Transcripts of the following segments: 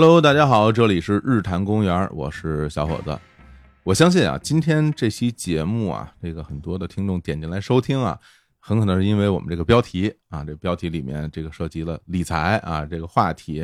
Hello，大家好，这里是日坛公园，我是小伙子。我相信啊，今天这期节目啊，这个很多的听众点进来收听啊，很可能是因为我们这个标题啊，这标题里面这个涉及了理财啊这个话题，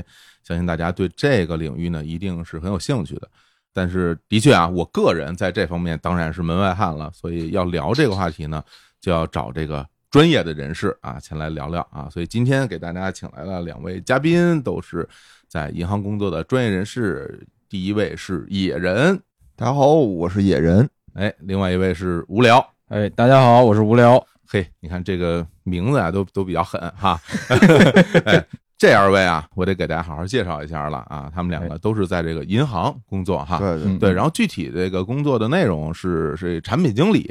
相信大家对这个领域呢一定是很有兴趣的。但是的确啊，我个人在这方面当然是门外汉了，所以要聊这个话题呢，就要找这个专业的人士啊前来聊聊啊。所以今天给大家请来了两位嘉宾，都是在银行工作的专业人士。第一位是野人，大家好，我是野人。哎，另外一位是无聊。哎，大家好，我是无聊。嘿，你看这个名字啊，都都比较狠哈。哎，这二位啊，我得给大家好好介绍一下了啊。他们两个都是在这个银行工作哈。对对对，然后具体这个工作的内容是是产品经理。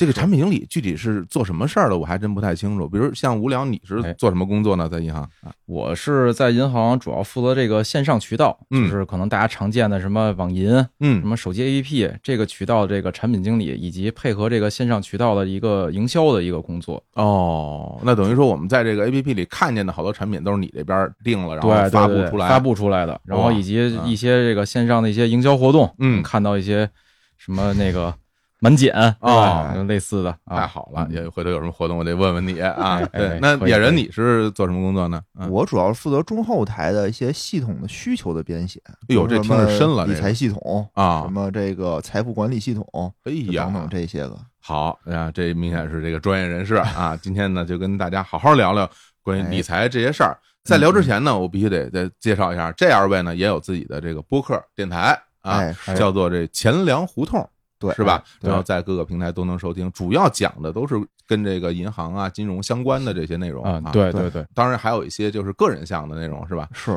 这个产品经理具体是做什么事儿的，我还真不太清楚。比如像无聊，你是做什么工作呢？在银行啊，我是在银行主要负责这个线上渠道，就是可能大家常见的什么网银，嗯，什么手机 APP 这个渠道这个产品经理，以及配合这个线上渠道的一个营销的一个工作。哦，那等于说我们在这个 APP 里看见的好多产品都是你这边定了，然后发布出来，发布出来的，然后以及一些这个线上的一些营销活动，嗯，看到一些什么那个。满减啊，类似的，太好了！也回头有什么活动，我得问问你啊。对，那野人你是做什么工作呢？我主要是负责中后台的一些系统的需求的编写。哎呦，这听着深了，理财系统啊，什么这个财富管理系统，哎呀，等等这些个。好呀，这明显是这个专业人士啊。今天呢，就跟大家好好聊聊关于理财这些事儿。在聊之前呢，我必须得再介绍一下，这二位呢也有自己的这个播客电台啊，叫做这钱粮胡同。对，是吧？然后在各个平台都能收听，主要讲的都是。跟这个银行啊、金融相关的这些内容啊，对对对，当然还有一些就是个人向的内容，是吧？是，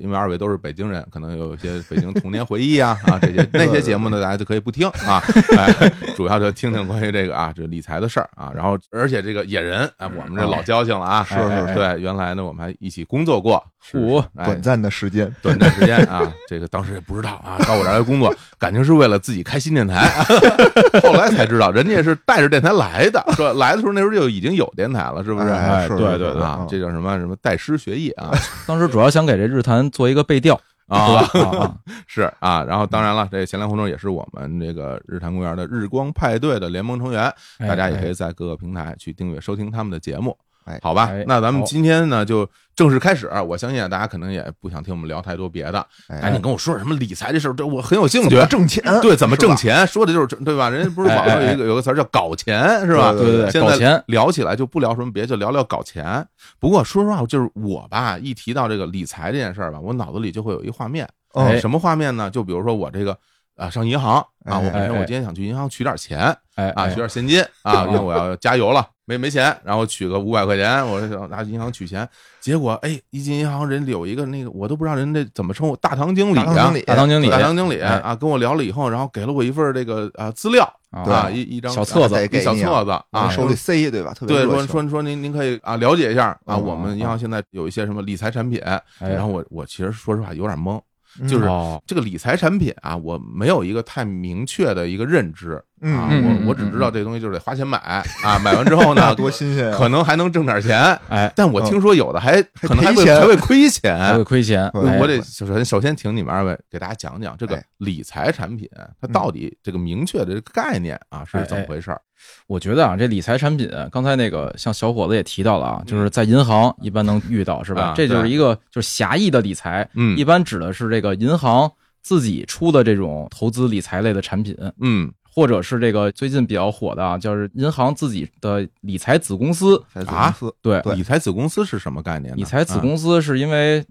因为二位都是北京人，可能有一些北京童年回忆啊啊，这些 那些节目呢，大家就可以不听啊，主要就听听关于这个啊，这理财的事儿啊。然后，而且这个野人哎，我们这老交情了啊，是是，对，原来呢我们还一起工作过，五短暂的时间，短暂时间啊，这个当时也不知道啊，到我这儿来工作，感情是为了自己开新电台，后来才知道人家是带着电台来的，说来的时候那时候就已经。有电台了，是不是？哎，对对对，这叫什么什么拜师学艺啊？当时主要想给这日坛做一个背调啊，是啊。然后当然了，这闲聊活动也是我们这个日坛公园的日光派对的联盟成员，大家也可以在各个平台去订阅收听他们的节目。好吧，那咱们今天呢就正式开始。我相信大家可能也不想听我们聊太多别的，赶紧跟我说点什么理财这事儿，这我很有兴趣。挣钱，对，怎么挣钱？说的就是对吧？人家不是网上有一个有个词儿叫搞钱，是吧？对对对，现在聊起来就不聊什么别，就聊聊搞钱。不过说实话，就是我吧，一提到这个理财这件事儿吧，我脑子里就会有一画面。什么画面呢？就比如说我这个啊，上银行啊，我我今天想去银行取点钱，哎啊，取点现金啊，因为我要加油了。没没钱，然后取个五百块钱，我想拿银行取钱，结果哎，一进银行人有一个那个，我都不知道人家怎么称呼，大堂经理啊，大堂经理，大堂经理啊，跟我聊了以后，然后给了我一份这个啊资料啊，一一张小册子，一小册子啊，手里塞对吧？特别对，说说说您您可以啊了解一下啊，我们银行现在有一些什么理财产品，然后我我其实说实话有点懵。就是这个理财产品啊，我没有一个太明确的一个认知啊，我我只知道这东西就是得花钱买啊，买完之后呢，多新鲜，可能还能挣点钱，哎，但我听说有的还可能还会 还会亏钱，还会亏钱，我得首先首先请你们二位给大家讲讲这个理财产品它到底这个明确的这个概念啊是怎么回事儿。我觉得啊，这理财产品，刚才那个像小伙子也提到了啊，就是在银行一般能遇到，是吧？这就是一个就是狭义的理财，嗯，一般指的是这个银行自己出的这种投资理财类的产品，嗯，或者是这个最近比较火的啊，就是银行自己的理财子公司啊，对，理财子公司是什么概念？理财子公司是因为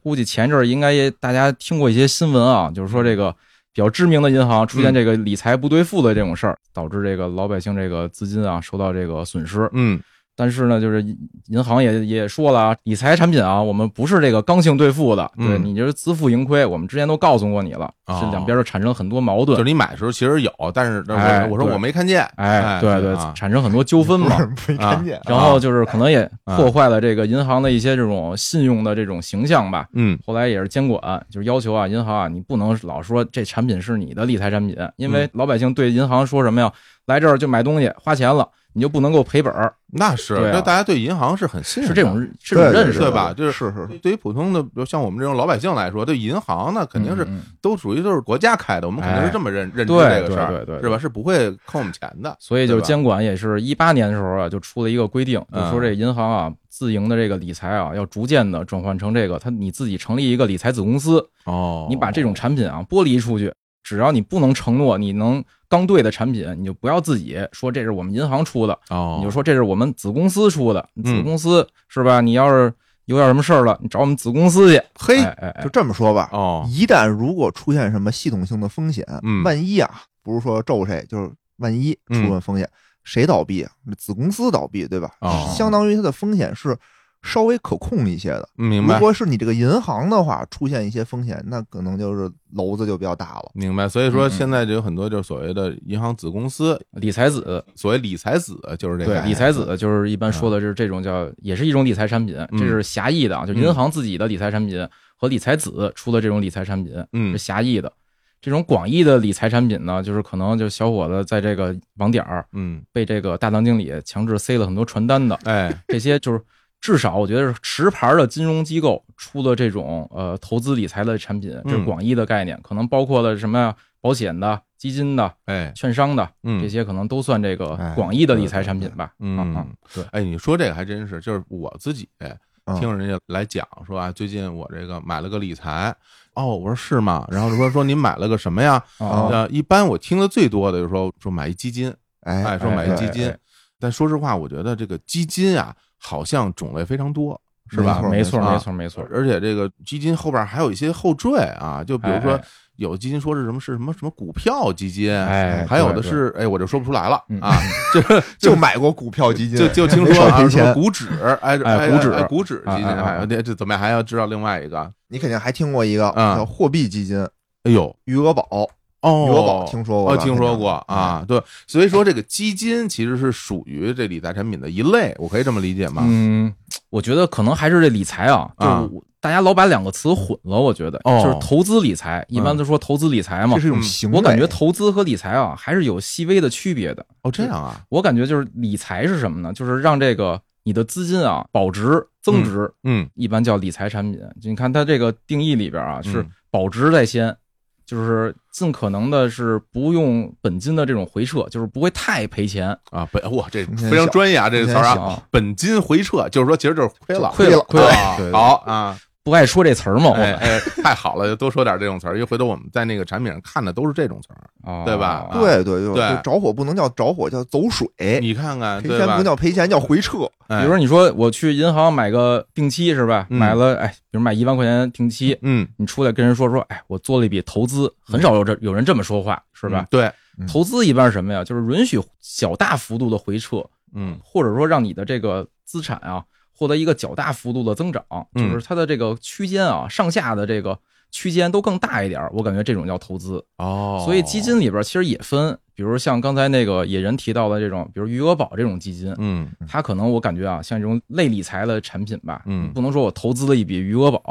估计前阵儿应该也大家听过一些新闻啊，就是说这个。比较知名的银行出现这个理财不兑付的这种事儿，导致这个老百姓这个资金啊受到这个损失。嗯。但是呢，就是银行也也说了啊，理财产品啊，我们不是这个刚性兑付的，对你就是自负盈亏，我们之前都告诉过你了，这两边就产生很多矛盾。就是你买的时候其实有，但是我说我没看见，哎，对对，产生很多纠纷嘛，没看见。然后就是可能也破坏了这个银行的一些这种信用的这种形象吧。嗯，后来也是监管，就是要求啊，银行啊，你不能老说这产品是你的理财产品，因为老百姓对银行说什么呀？来这儿就买东西花钱了。你就不能够赔本儿，那是，对啊就大家对银行是很信任，是这种这种认识的，对吧？就是是是，对于普通的，比如像我们这种老百姓来说，对银行呢，肯定是都属于都是国家开的，我们肯定是这么认认知这个事儿，对对对对是吧？是不会坑我们钱的。所以就是监管也是一八年的时候啊，就出了一个规定，就嗯说这银行啊自营的这个理财啊，要逐渐的转换成这个，他你自己成立一个理财子公司，哦，你把这种产品啊剥离出去，只要你不能承诺你能刚兑的产品，你就不要自己说这是我们银行出的，哦，你就说这是我们子公司出的，嗯子公司是吧？你要是有点什么事儿了，你找我们子公司去。嘿哎哎哎就，这么说吧，哦，一旦如果出现什么系统性的风险，嗯万一啊，不是说咒谁，就是万一出了风险，谁倒闭啊？子公司倒闭，对吧？哦相当于它的风险是稍微可控一些的。明白。如果是你这个银行的话，出现一些风险，那可能就是篓子就比较大了。明白，所以说嗯嗯。现在就有很多就是所谓的银行子公司，理财子，所谓理财子就是这个对理财子。就是一般说的就是这种叫，也是一种理财产品，嗯这是狭义的啊，就银行自己的理财产品和理财子出的这种理财产品嗯。是狭义的。这种广义的理财产品呢，就是可能就小伙子在这个网点儿嗯，被这个大堂经理强制塞了很多传单的，哎，这些就是至少我觉得是持牌的金融机构出的这种呃投资理财的产品，这是嗯。广义的概念，可能包括了什么呀？保险的、基金的、哎，券商的，嗯。这些可能都算这个哎广义的理财产品吧。嗯对，哎，你说这个还真是，就是我自己嗯。听人家来讲说啊，最近我这个买了个理财，哦，我说是吗？然后就说说您买了个什么呀？啊呃，一般我听的最多的就是说说买一基金，哎哎，说买一哎基金。哎，但说实话，我觉得这个基金啊，好像种类非常多，是吧？没错，啊没错，没错。而且这个基金后边还有一些后缀啊，就比如说有基金说是什么是什么什么股票基金，哎还有的是哎，我就说不出来了嗯啊，就就买过股票基金，就就听说啊，什么。股指，哎哎股指哎股指基金，哎，这这怎么样？还要知道另外一个？你肯定还听过一个嗯叫货币基金，哎呦，余额宝，哦，余额宝听说过哦，听说过啊，对，所以说这个基金其实是属于这理财产品的一类，我可以这么理解吗？嗯，我觉得可能还是这理财啊，就大家老把两个词混了。我觉得，哦就是投资理财，一般都说投资理财嘛这。是一种嗯行为。我感觉投资和理财啊，还是有细微的区别的。哦，这样啊，我感觉就是理财是什么呢？就是让这个你的资金啊保值增值，嗯一般叫理财产品。就你看它这个定义里边啊，是嗯保值在先，就是尽可能的是不用本金的这种回撤，就是不会太赔钱。啊，本哇，这非常专业啊，这个词儿啊，啊，本金回撤，就是说其实就是亏了，亏了亏了。啊对对。好啊，不爱说这词儿吗，我哎哎，太好了，就多说点这种词儿，因为回头我们在那个产品上看的都是这种词儿，啊对吧啊对对对，着火不能叫着火，叫走水。你看看，赔钱？不叫赔钱，叫回撤。哎比如说，你说我去银行买个定期是吧？嗯买了，哎，比如买一万块钱定期，嗯，你出来跟人说说，哎，我做了一笔投资，很少有这有人这么说话，是吧嗯？对，嗯投资一般是什么呀？就是允许小大幅度的回撤，嗯或者说让你的这个资产啊获得一个较大幅度的增长，嗯就是它的这个区间啊上下的这个区间都更大一点，我感觉这种叫投资。哦，所以基金里边其实也分，比如像刚才那个野人提到的这种，比如余额宝这种基金，嗯它可能我感觉啊，像这种类理财的产品吧，嗯不能说我投资了一笔余额宝，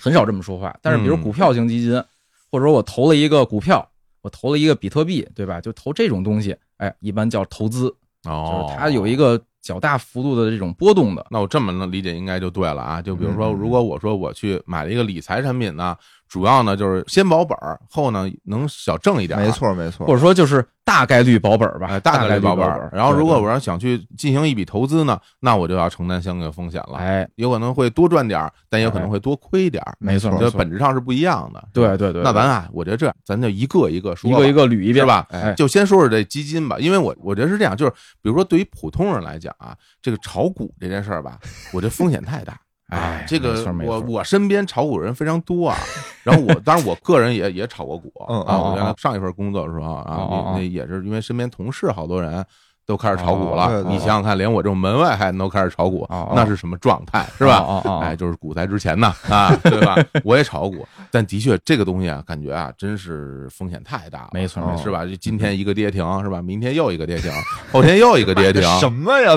很少这么说话。但是比如嗯股票型基金，或者说我投了一个股票，我投了一个比特币，对吧？就投这种东西，哎，一般叫投资，就哦，是它有一个较大幅度的这种波动的。那我这么能理解应该就对了啊。就比如说，嗯如果我说我去买了一个理财产品呢，主要呢就是先保本儿，后呢能小挣一点儿，没。错没错或，者说就是大概率保本儿吧，哎，大率保本儿儿。。然后，如果我要想去进行一笔投资呢，那我就要承担相应的风险了。哎，有可能会多赚点儿，但也有可能会多亏点儿，没错，没这没错本质上是不一样的。对对对，那咱啊，我觉得这样，咱就一个一个说，一个一个捋一遍吧哎，就先说说这基金吧，因为我我觉得是这样，就是比如说对于普通人来讲啊，这个炒股这件事儿吧，我觉得风险太大。哎这个我我身边炒股人非常多啊，然后我当然我个人也也炒过股啊，我原来上一份工作的时候啊那也是因为身边同事好多人都开始炒股哦了，你想想看，连我这种门外汉都开始炒股那是什么状态是吧？哎，就是股灾之前呢啊，对吧？我也炒股，但的确这个东西啊，感觉啊，真是风险太大了，没错是吧？就今天一个跌停是吧？明天又一个跌停，后天又一个跌停，什么呀？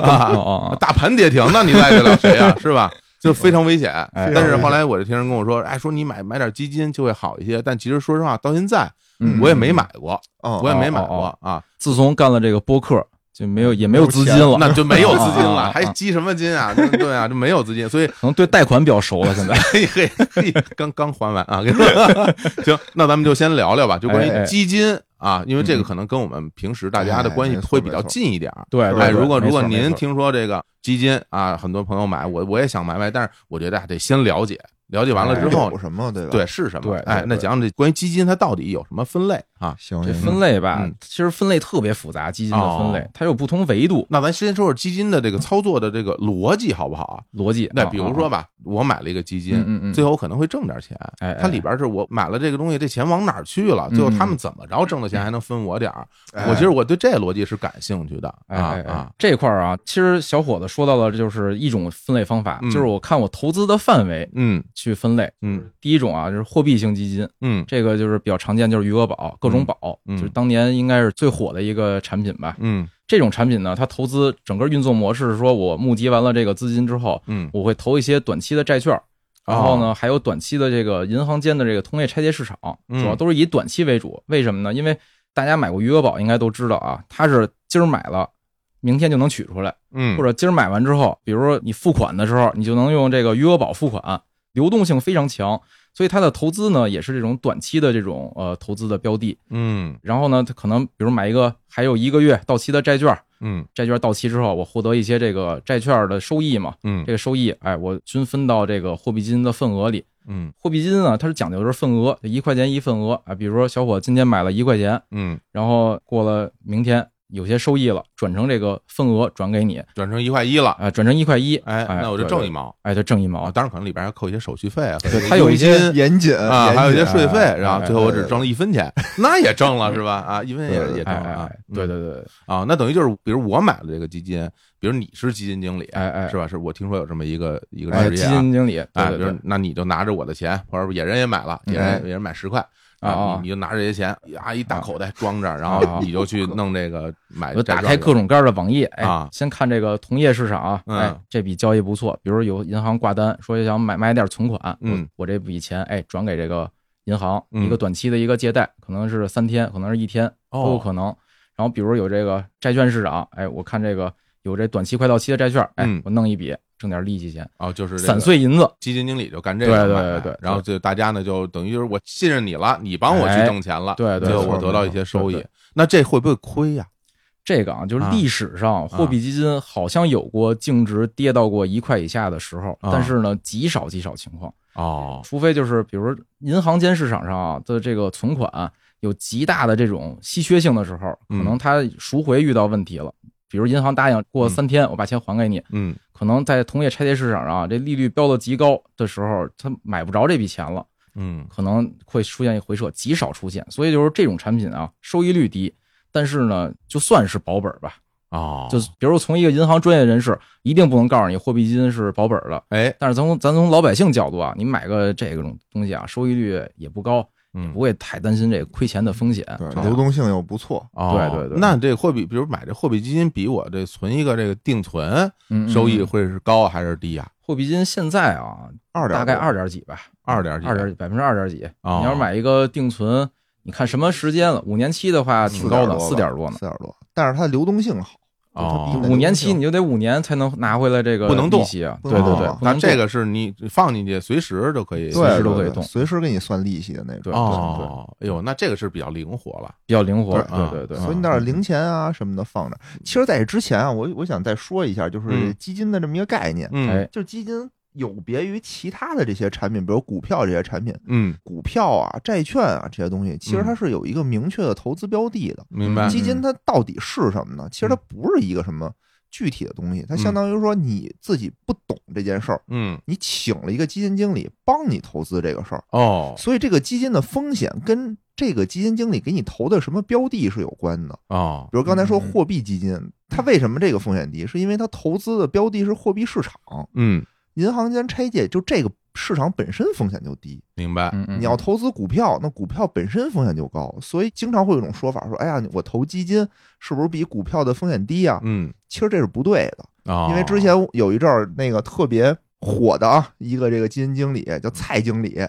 大盘跌停，那你赖得了谁呀？是吧？就非常危险。哎但是后来我就听人跟我说，哎，说你买买点基金就会好一些。但其实说实话，到现在嗯我也没买过，嗯我也没买哦过啊。自从干了这个播客，就没有也没有资金了，那就没有资金了，还积什么金啊？对对啊，就没有资金，所以可能对贷款比较熟了。现在嘿嘿嘿，刚刚还完啊！行，那咱们就先聊聊吧，就关于基金啊，因为这个嗯可能跟我们平时大家的哎关系会比较近一点儿。对哎，如果如果您听说这个基金啊，很多朋友买，我我也想买买，但是我觉得啊得先了解，了解完了之后有，什么对吧？对是什么？对哎，那讲讲这关于基金它到底有什么分类啊？这行这分类吧嗯，其实分类特别复杂，基金的分类哦它有不同维度那咱先说说基金的这个操作的这个逻辑好不好啊？逻辑。那比如说吧，我买了一个基金，嗯嗯嗯最后可能会挣点钱。哎哎它里边是我买了这个东西，这钱往哪儿去了？最后他们怎么着挣的钱还能分我点儿？哎我其实我对这逻辑是感兴趣的啊啊，这块儿啊，其实小伙子说到了，就是一种分类方法，嗯就是我看我投资的范围嗯去分类。嗯。第一种啊，就是货币型基金，嗯。这个就是比较常见，就是余额宝、各种宝，嗯。就是当年应该是最火的一个产品吧。嗯。这种产品呢，它投资整个运作模式是说，我募集完了这个资金之后，嗯，我会投一些短期的债券，然后呢，还有短期的这个银行间的这个同业拆借市场，嗯。主要都是以短期为主。为什么呢？因为大家买过余额宝应该都知道啊，它是今儿买了，明天就能取出来，嗯。或者今儿买完之后，比如说你付款的时候，你就能用这个余额宝付款，流动性非常强，所以它的投资呢也是这种短期的这种呃投资的标的。嗯然后呢，它可能比如买一个还有一个月到期的债券，嗯债券到期之后，我获得一些这个债券的收益嘛，嗯这个收益，哎，我均分到这个货币基金的份额里。嗯货币基金呢，它是讲究的是份额，一块钱一份额啊。比如说小伙今天买了一块钱，嗯，然后过了明天有些收益了，转成这个份额转给你，转成一块一了，啊，转成一块一，哎，那我就挣一毛。哎，就挣一啊，毛。当然可能里边还扣一些手续费啊，对它有一些严谨啊，还有一些税费，哎然后哎最后我只挣了一分钱，那也挣了是吧？啊，一分钱也也挣了对对对，啊，那等于就是，比如我买了这个基金，比如你是基金经理，哎哎。是吧？是我听说有这么一个一个职业啊，金经理，哎，比如那你就拿着我的钱，或者野人也买了，野人野人买十块啊啊你你就拿着这些钱，呀，一大口袋装着，然啊后你就去弄这个买打开各种各样的网页，哎啊，先看这个同业市场哎，这笔交易不错，比如有银行挂单说想买买点存款，嗯。我我这笔钱哎转给这个银行嗯一个短期的一个借贷，可能是三天，可能是一天哦都有可能。然后比如有这个债券市场，哎，我看这个有这短期快到期的债券，哎嗯，我弄一笔挣点利息钱，哦，就是这个散碎银子，基金经理就干这个对对对对然后就大家呢就等于就是我信任你了，你帮我去哎挣钱了，对对我得到一些收益对对，那这会不会亏呀？这个啊，就是啊历史上货币基金好像有过净值跌到过一块以下的时候，啊但是呢，极少极少情况，哦，除非就是比如说银行间市场上啊的这个存款有极大的这种稀缺性的时候，可嗯能它赎回遇到问题了。比如银行答应过三天我把钱还给你，嗯可能在同业拆借市场上啊，这利率标的极高的时候，他买不着这笔钱了，嗯可能会出现一回撤，极少出现。所以就是这种产品啊，收益率低，但是呢，就算是保本吧。哦，就是比如从一个银行专业人士，一定不能告诉你货币基金是保本的。哎，但是从咱从老百姓角度啊，你买个这种东西啊，收益率也不高，嗯不会太担心这个亏钱的风险。对，流动性又不错，哦，对对对那这货币，比如买这货币基金，比我这存一个这个定存收益嗯会是高还是低呀？货币基金现在啊，二点大概二点几吧，二点几二点百分之二点几。哦你要是买一个定存，你看什么时间了？五年期的话挺高的，四四点多呢四。点多，但是它流动性好，哦五年期你就得五年才能拿回来这个不能动利息啊！对对对哦，那这个是你放进去随时都可以随时都可以动随时给你算利息的那种。对哦，哎呦，那这个是比较灵活了。比较灵活。对啊对对对，所以你那儿零钱啊什么的放着。其实，在这之前啊，我我想再说一下，就是嗯基金的这么一个概念，嗯哎，就是基金有别于其他的这些产品，比如股票这些产品，嗯，股票啊、债券啊这些东西，其实它是有一个明确的投资标的的。明白嗯。基金它到底是什么呢？其实它不是一个什么具体的东西，它相当于说你自己不懂这件事儿，嗯，你请了一个基金经理帮你投资这个事儿，哦所以这个基金的风险跟这个基金经理给你投的什么标的是有关的。哦，比如刚才说嗯货币基金，它为什么这个风险低？是因为它投资的标的是货币市场，嗯，银行间拆借就这个市场本身风险就低。明白。你要投资股票，那股票本身风险就高，所以经常会有一种说法说，哎呀，我投基金是不是比股票的风险低啊？嗯，其实这是不对的，哦，因为之前有一阵儿那个特别火的啊，一个这个基金经理叫蔡经理。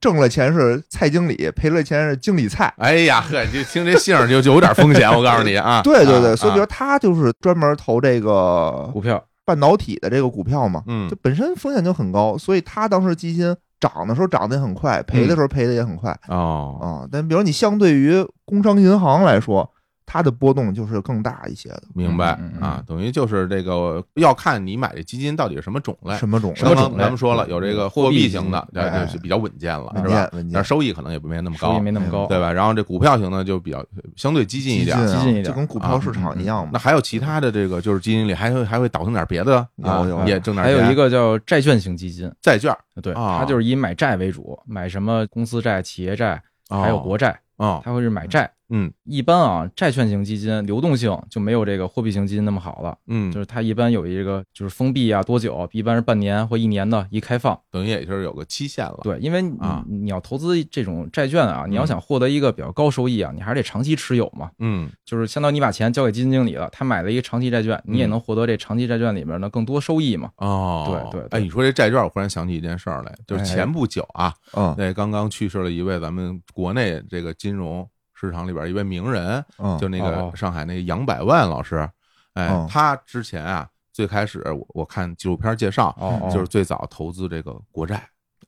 挣了钱是蔡经理，赔了钱是经理蔡。哎呀呵，就听这姓儿就就有点风险，我告诉你啊。对对对，啊所以比如他就是专门投这个股票半导体的这个股票嘛，嗯就本身风险就很高，所以他当时基金涨的时候涨得也很快，赔的时候赔的也很快哦，啊。但比如你相对于工商银行来说，它的波动就是更大一些的。明白啊，等于就是这个要看你买的基金到底是什么种类。什么种什么种类咱们说了，有这个货币型的，对，哎就是比较稳健了，是吧？稳健但收益可能也不没那么收益高，没那么高，对吧？然后这股票型呢就比较相对激进一点激。进一点就跟股票市场一样嘛。那还有其他的这个，就是基金里还会还会倒腾点别的啊有有也挣点钱。还有一个叫债券型基金，债券，对，啊它就是以买债为主，买什么公司债、企业债，还有国债，啊，它会是买债。嗯。一般啊，债券型基金流动性就没有这个货币型基金那么好了，嗯，就是它一般有一个就是封闭啊多久，一般是半年或一年的一开放。等于也就是有个期限了。对，因为你啊。你要投资这种债券啊，你要想获得一个比较高收益啊，你还是得长期持有嘛。嗯。就是相当于你把钱交给基金经理了，他买了一个长期债券，你也嗯能获得这长期债券里面的更多收益嘛。哦，对对对。哎，你说这债券，我忽然想起一件事儿来，就是哎。前不久啊，嗯。那刚刚去世了一位咱们国内这个金融市场里边一位名人，嗯，就那哦个上海那个杨百万老师，哎哦，他之前啊，最开始我我看纪录片介绍，就是最早投资这个国债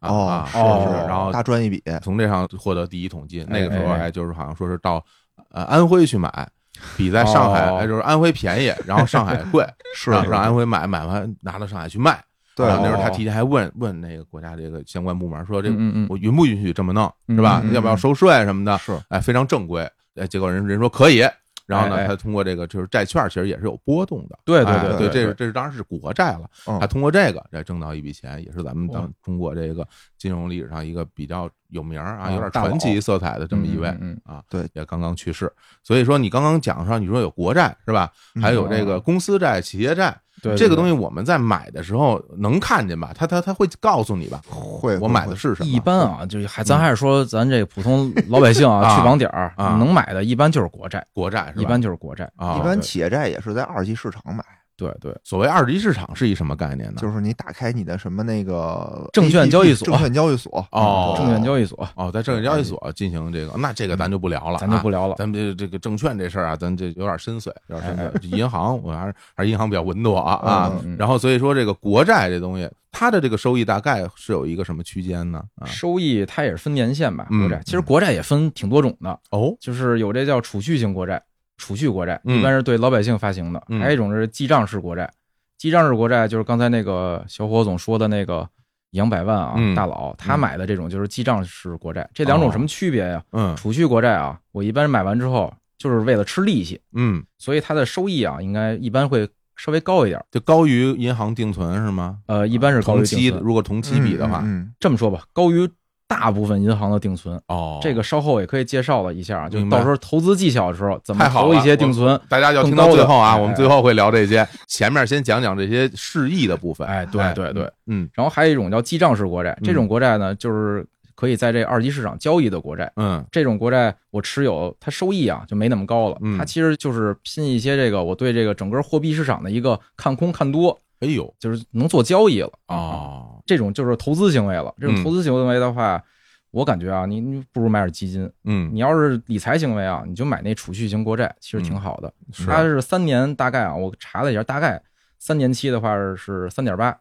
啊是哦是，然后大赚一笔，从这上获得第一桶金。哎那个时候哎就是好像说是到呃安徽去买，比在上海就是安徽便宜，然后上海贵，是让安徽买，买完拿到上海去卖。对然后那时候他哦提前还问问那个国家这个相关部门说这我允不允许这么弄，是吧要不要收税什么的？是哎，非常正规。哎，结果人人说可以。然后呢，他通过这个就是债券，其实也是有波动的。对对哎对，对对这是这是当然是国债了。嗯他通过这个来挣到一笔钱，也是咱们当中国这个金融历史上一个比较有名啊，啊有点传奇色彩的这么一位啊。对，也刚刚去世。所以说你刚刚讲上，你说有国债是吧？嗯还有这个公司债、企业债，对对这个东西我们在买的时候能看见吧？他他他会告诉你吧？会我买的是什么？一般啊，就是还咱还是说咱这普通老百姓啊，啊去网点儿啊能买的，一般就是国债，国债是吧？一般就是国债。啊，一般企业债也是在二级市场买，对对，所谓二级市场是一什么概念呢？就是你打开你的什么那个证券交易所证券交易所哦证券交易所哦，在证券交易所进行这个，那这个咱就不聊了啊，咱就不聊了。咱们这这个证券这事儿啊，咱这有点深邃，有点深哎邃。银行我还是还是银行比较稳妥啊啊。然后所以说这个国债这东西，它的这个收益大概是有一个什么区间呢？啊，收益它也是分年限吧，嗯国债其实国债也分挺多种的，哦，就是有这叫储蓄型国债，储蓄国债嗯一般是对老百姓发行的，嗯还有一种是记账式国债。记账式国债就是刚才那个小伙总说的那个杨百万啊，嗯大佬他买的这种就是记账式国债。这两种什么区别呀？嗯储蓄国债啊，我一般买完之后就是为了吃利息，嗯，所以它的收益啊，应该一般会稍微高一点。就高于银行定存是吗？呃，一般是高于定存。期如果同期比的话，嗯，这么说吧，高于大部分银行的定存。哦，这个稍后也可以介绍了一下啊，就到时候投资技巧的时候怎么投一些定存。大家要听到最后啊，我们最后会聊这些，前面先讲讲这些释义的部分。哎，对对对。嗯然后还有一种叫记账式国债，嗯这种国债呢，就是可以在这二级市场交易的国债。嗯这种国债我持有，它收益啊就没那么高了嗯。它其实就是拼一些这个我对这个整个货币市场的一个看空看多，哎呦就是能做交易了。哦，这种就是投资行为了。这嗯种投资行为的话，我感觉啊，你你不如买点基金。嗯你要是理财行为啊，你就买那储蓄型国债，其实挺好的。是它是三年，大概啊，我查了一下，大概三年期的话是三点八，哎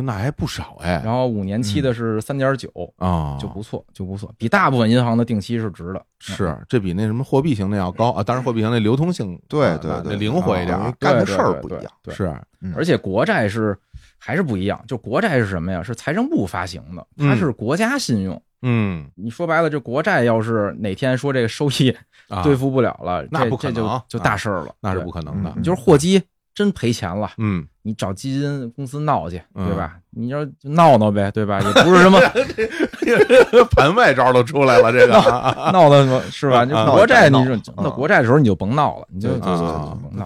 那还不少哎然后五年期的是三点九，啊，就不错，就不错，比大部分银行的定期是值的。是，这比那什么货币型的要高啊，当然货币型的流通性对对对，灵活一点干的事不一样。是嗯而且国债是还是不一样，就国债是什么呀？是财政部发行的，它嗯是国家信用。嗯你说白了，这国债要是哪天说这个收益啊，兑付不了了，那不可能啊就大事儿了，那是不可能的就是货基真赔钱了，嗯，你找基金公司闹去，嗯对吧？你要就闹闹呗，对吧？也不是什么 盘外招都出来了，这个啊闹的，是吧？就啊国债，你闹说那国债的时候你就甭闹了，你就。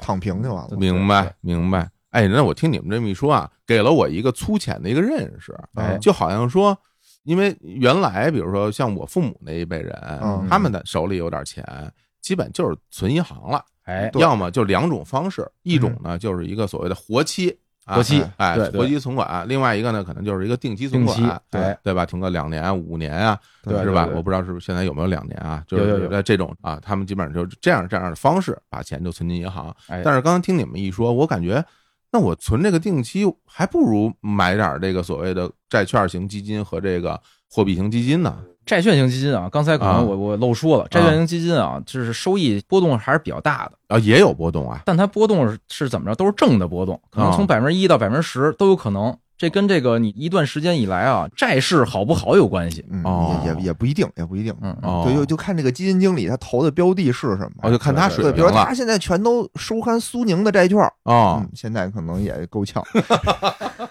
躺平就完了。明白明白。哎，那我听你们这么一说啊，给了我一个粗浅的一个认识，哎就好像说，因为原来比如说像我父母那一辈人，嗯他们的手里有点钱，基本就是存银行了，哎，要么就两种方式，一种呢就是一个所谓的活期啊活期哎，活期存款。另外一个呢，可能就是一个定期存款，对对吧？存个两年、五年啊，对是吧？我不知道是不是现在有没有两年啊？就是在这种啊，他们基本上就是这样这样的方式把钱就存进银行。哎，但是刚刚听你们一说，我感觉。那我存这个定期，还不如买点这个所谓的债券型基金和这个货币型基金呢。债券型基金啊，刚才可啊能我我漏说了，债券型基金啊，就是收益波动还是比较大的，啊，也有波动啊。但它波动是是怎么着，都是正的波动，可能啊从百分之一到百分之十都有可能。这跟这个你一段时间以来啊，债市好不好有关系。嗯，哦也也也不一定，也不一定。嗯，哦，对，就就看这个基金经理他投的标的是什么。哦，就看他水对，平了比如他现在全都收看苏宁的债券，哦嗯，，现在可能也够呛。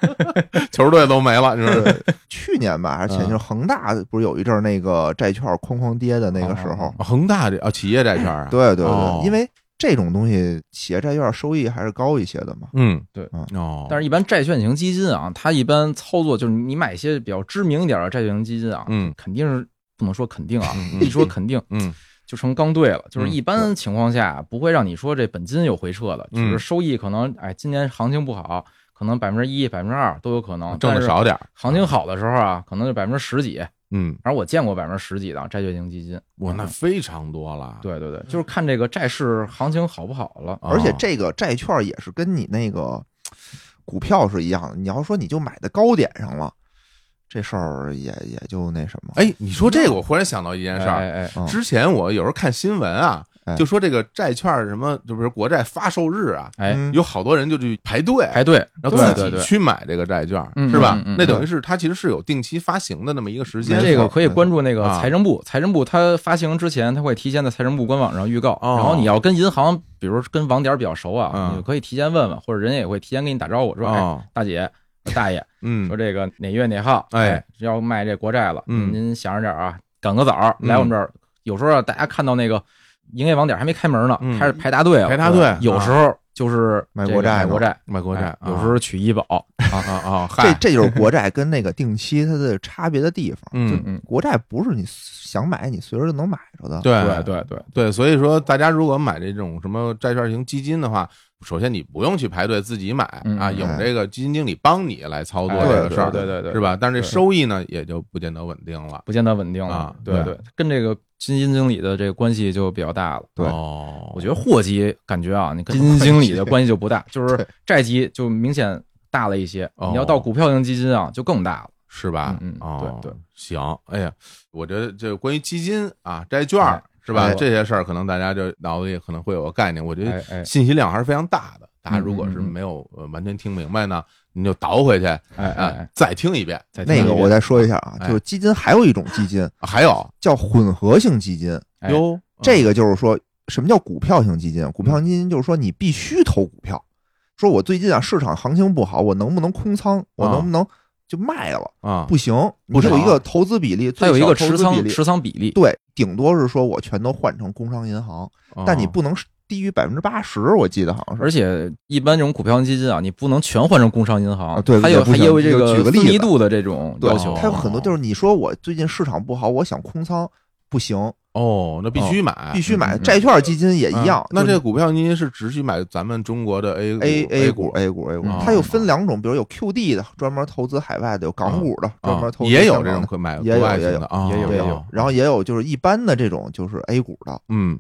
球队都没了，就是去年吧还是前年，恒大不是有一阵儿那个债券哐哐跌的那个时候哦？恒大这啊，企业债券啊，对对哦对，因为这种东西企业债券收益还是高一些的嘛。嗯，对。哦，但是，一般债券型基金啊，它一般操作就是你买一些比较知名一点的债券型基金啊，嗯。肯定是不能说肯定啊，一说肯定嗯。就成刚兑了。就是嗯一般情况下不会让你说这本金有回撤的，嗯。只是收益可能哎今年行情不好，可能百分之一、百分之二都有可能，挣的少点儿，行情好的时候啊，可能就百分之十几，嗯，反正我见过百分之十几的债券型基金。哇，那非常多了，对对对，就是看这个债市行情好不好了。哦，而且这个债券也是跟你那个股票是一样的。你要说你就买在高点上了，这事儿也也就那什么。哎，你说这个，我忽然想到一件事儿。哎哎哎，嗯之前我有时候看新闻啊哎，就说这个债券什么，就比如国债发售日啊，哎，嗯。有好多人就去排队，排队，然后自己去买这个债券，嗯是吧？那等于是它其实是有定期发行的那么一个时间。这个可以关注那个啊。财政部，财政部它发行之前，它会提前在财政部官网上预告，哦。然后你要跟银行，比如跟网点比较熟啊，嗯。你就可以提前问问，或者人家也会提前给你打招呼，说，哎，哦，大姐。大爷嗯。说：“这个哪月哪号？哎。哎，要卖这国债了，嗯。您想着点啊，赶个早来我们这儿。有时候啊，大家看到那个营业网点还没开门呢嗯，开始排大队了，排大队有时候就是买国债买国债，买国债哎，有时候取医保，啊啊啊，这，这就是国债跟那个定期它的差别的地方。嗯，嗯，国债不是你想买你随时就能买着的。对对对对，所以说大家如果买这种什么债券型基金的话，首先你不用去排队自己买啊，有这个基金经理帮你来操作哎这个事儿，对对对，是吧？但是这收益呢，也就不见得稳定了。不见得稳定了。对对，跟这个基金经理的这个关系就比较大了。对哦，我觉得货基感觉啊，你跟基金经理的关系就不大，就是债基就明显大了一些。哦你要到股票型基金啊，就更大了。是吧？嗯对对，行。哎呀，我觉得这关于基金啊、债券哎是吧？哎这些事儿可能大家就脑子里可能会有个概念。我觉得信息量还是非常大的。大家嗯如果是没有呃完全听明白呢，您就倒回去哎哎再听一遍。那个再听一遍我再说一下啊，哎就是基金还有一种基金啊还有叫混合型基金，哎哟，这个就是说什么叫股票型基金？股票型基金就是说你必须投股票。说我最近啊市场行情不好，我能不能空仓？我能不能就卖了？啊，不行，你有一个投资比例，它有一个持仓持仓比例。对，顶多是说我全都换成工商银行，但你哦不能低于百分之八十，我记得好像是。而且一般这种股票基金啊，你不能全换成工商银行，啊对还有还有这个分例子离度的这种要求。哦它有很多就是你说我最近市场不好，我想空仓，不行，哦，那必须买，必须买。债券基金也一样啊。那就是这个股票基金是只许买咱们中国的 A A A 股 A 股 A 股哦，它又分两种，比如有 QD 的，专门投资海外的；有港股的，专门啊投资也有这种可买也有国外也有型的啊，也也有有有。然后也有就是一般的这种就是 A 股的嗯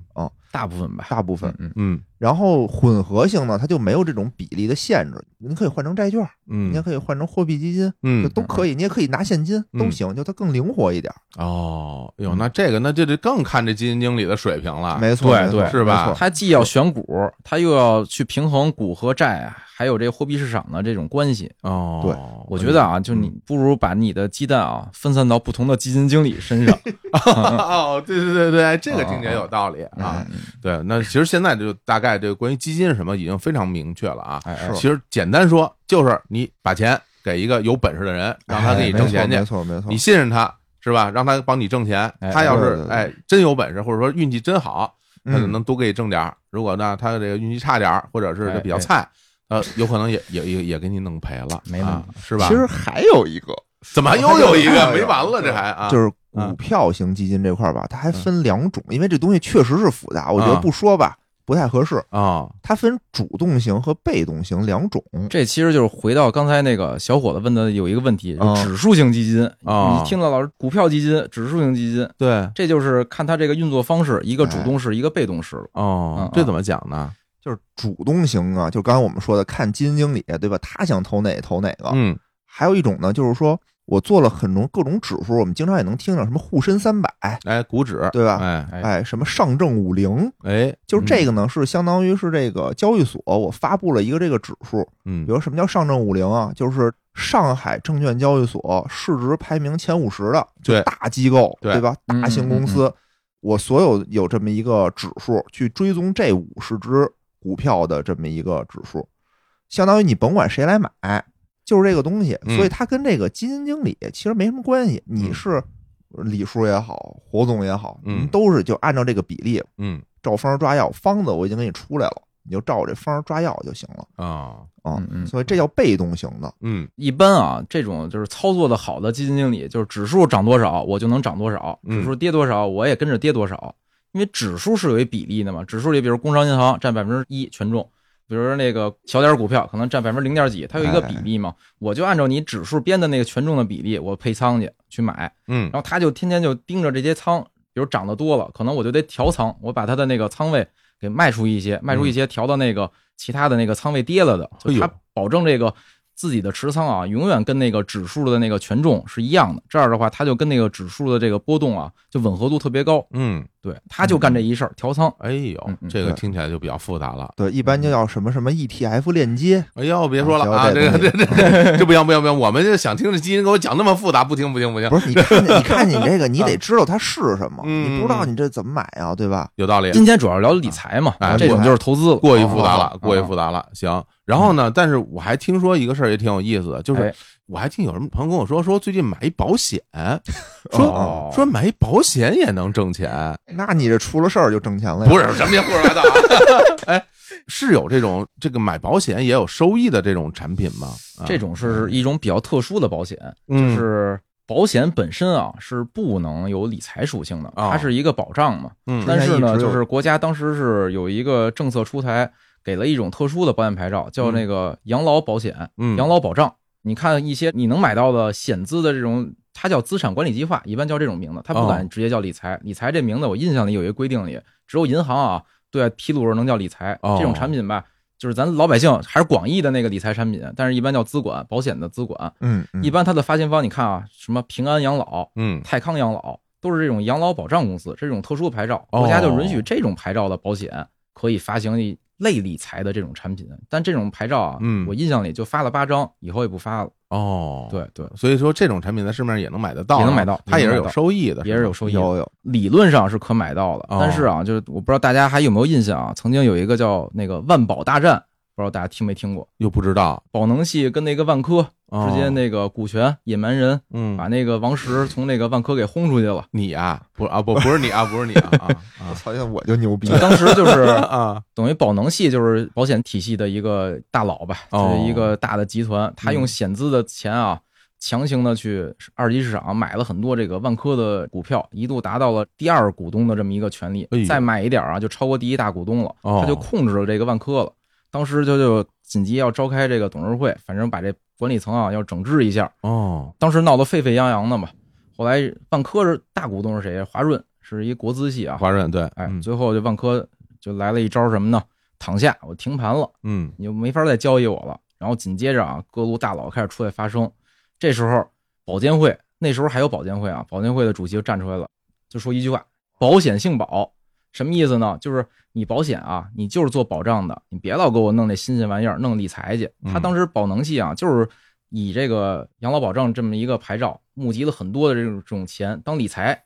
大部分吧，大部分。嗯嗯然后混合型呢，它就没有这种比例的限制，你可以换成债券，嗯你也可以换成货币基金，就嗯都可以。你也可以拿现金，嗯都行，就它更灵活一点。哦，哟，那这个那这得更看这基金经理的水平了，没错，对对是吧没错它既要选股，他又要去平衡股和债啊，还有这货币市场的这种关系。哦，对我觉得啊，就你不如把你的鸡蛋啊分散到不同的基金经理身上 哦，对对对对，这个听起来有道理啊。嗯对，那其实现在就大概这个关于基金什么已经非常明确了啊。其实简单说，就是你把钱给一个有本事的人，让他给你挣钱哎没去，错没错，你信任他是吧？让他帮你挣钱。哎他要对对对是哎真有本事，或者说运气真好，他能多给你挣点儿。如果呢他这个运气差点儿，或者是哎哎比较菜，呃，有可能也也也也给你弄赔了，没那么啊是吧？其实还有一个，怎么又有一个没完了？这还啊，就是嗯股票型基金这块吧，它还分两种，因为这东西确实是复杂。我觉得不说吧，不太合适。啊，它分主动型和被动型两种。这其实就是回到刚才那个小伙子问的有一个问题，指数型基金。啊你听到老师股票基金、指数型基金，对，这就是看它这个运作方式，一个主哎动式，一个被动式了。哦嗯，这怎么讲呢？就是主动型啊，就刚才我们说的，看基金经理对吧？他想投哪投哪个。嗯，还有一种呢，就是说我做了很多各种指数，我们经常也能听到什么沪深三百，哎，股指，对吧哎哎哎，什么上证五零，哎，就是这个呢，是相当于是这个交易所我发布了一个这个指数，嗯比如什么叫上证五零啊？就是上海证券交易所市值排名前五十的，就大机构，对对吧？嗯大型公司，我所有有这么一个指数去追踪这五十只股票的这么一个指数，相当于你甭管谁来买，就是这个东西，嗯所以它跟这个基金经理其实没什么关系。你是李叔也好，火总也好，嗯你都是就按照这个比例嗯照方抓药，方子我已经给你出来了，你就照这方抓药就行了啊，啊所以这叫被动型的。嗯一般啊，这种就是操作的好的基金经理，就是指数涨多少我就能涨多少，嗯指数跌多少我也跟着跌多少，因为指数是有一比例的嘛。指数里，比如工商银行占百分之一权重，比如说那个小点股票可能占百分之零点几，它有一个比例嘛，我就按照你指数编的那个权重的比例，我配仓去去买，嗯。然后他就天天就盯着这些仓，比如涨得多了，可能我就得调仓，我把他的那个仓位给卖出一些，卖出一些，调到那个其他的那个仓位跌了的，哎呦。就他保证这个自己的持仓啊，永远跟那个指数的那个权重是一样的。这样的话，他就跟那个指数的这个波动啊，就吻合度特别高。嗯，对，他就干这一事儿，调仓。哎呦这个听起来就比较复杂了。对，一般就叫什么什么 ETF 链接，哎呦，别说了啊啊，这个这这这这不行不行不行，我们就想听这基金给我讲那么复杂，不听不听不听，不是你看你看你这个，你得知道它是什么，嗯你不知道你这怎么买啊，对吧？有道理。今天主要聊理财嘛，哎这种就是投资了，过于复杂了哦，过于复杂了。行，然后呢？但是我还听说一个事儿也挺有意思的，就是哎我还听有人朋友跟我说，说最近买一保险，说哦说买一保险也能挣钱，那你这出了事儿就挣钱了呀？不是什么叫胡说八道啊？哎，是有这种这个买保险也有收益的这种产品吗？啊这种是一种比较特殊的保险，就嗯是保险本身啊是不能有理财属性的，哦它是一个保障嘛。嗯但是呢，就是国家当时是有一个政策出台，给了一种特殊的保险牌照，叫那个养老保险、嗯养老保障。你看一些你能买到的险资的这种，它叫资产管理计划，一般叫这种名字，它不哦敢直接叫理财。理财这名字我印象里有一个规定里，只有银行啊对外披露时候能叫理财。哦这种产品吧，就是咱老百姓还是广义的那个理财产品，但是一般叫资管保险的资管。嗯，嗯一般它的发行方你看啊，什么平安养老、嗯泰康养老都是这种养老保障公司，这种特殊牌照，哦国家就允许这种牌照的保险可以发行一类理财的这种产品。但这种牌照啊，嗯。我印象里就发了八张，以后也不发了。哦，，对对，所以说这种产品在市面上也能买得到啊，也能买到它也是有收益的，也是有收益的。有有。理论上是可买到的，哦。但是啊，就是我不知道大家还有没有印象啊，曾经有一个叫那个万宝大战，不知道大家听没听过？又不知道。宝能系跟那个万科哦之间那个股权野蛮人嗯。把那个王石从那个万科给轰出去了。你啊，不啊不不是你啊，不是你啊啊 我操，那我就牛逼当时就是 啊。等于宝能系就是保险体系的一个大佬吧，哦。就是一个大的集团，他用险资的钱啊，强行的去二级市场买了很多这个万科的股票，一度达到了第二股东的这么一个权利再买一点啊，就超过第一大股东了，哦。他就控制了这个万科了。当时就就紧急要召开这个董事会，反正把这管理层啊要整治一下，哦当时闹得沸沸扬扬的嘛。后来万科是大股东是谁？华润是一国资系啊，华润对，哎，嗯最后就万科就来了一招什么呢？躺下，我停盘了，嗯你就没法再交易我了。然后紧接着啊，各路大佬开始出来发声。这时候，保监会那时候还有保监会啊，保监会的主席就站出来了，就说一句话：“保险性保。”什么意思呢？就是你保险啊，你就是做保障的，你别老给我弄那新鲜玩意儿，弄理财去。嗯他当时保能系啊，就是以这个养老保障这么一个牌照，募集了很多的这种这种钱当理财，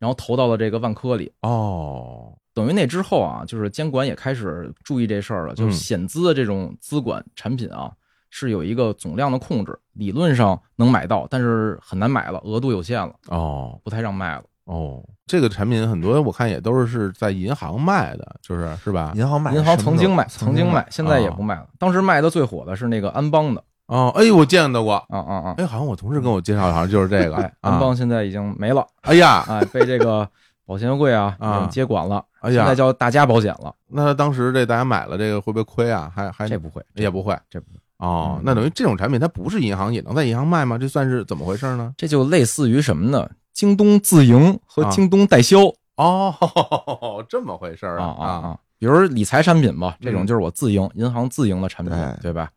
然后投到了这个万科里。哦等于那之后啊，就是监管也开始注意这事儿了，就是嗯险资的这种资管产品啊，是有一个总量的控制，理论上能买到，但是很难买了，额度有限了，哦不太让卖了。哦，这个产品很多我看也都是在银行卖的，就是是吧？银行卖，银行曾经卖，曾经卖，现在也不卖了。当时卖的最火的是那个安邦的，哦，哎，我见到过，啊啊啊！哎，好像我同事跟我介绍，好像就是这个哎，安啊邦现在已经没了，哎呀，哎，被这个保险柜啊，接管了，哎呀现在叫大家保险了。那当时这大家买了这个会不会亏啊？还还这不会，也不会这不会，哦嗯。那等于这种产品它不是银行也能在银行卖吗？这算是怎么回事呢？这就类似于什么呢？京东自营和啊京东代销哦，这么回事儿啊啊啊！啊！比如理财产品吧，这嗯种就是我自营，银行自营的产品对，对吧？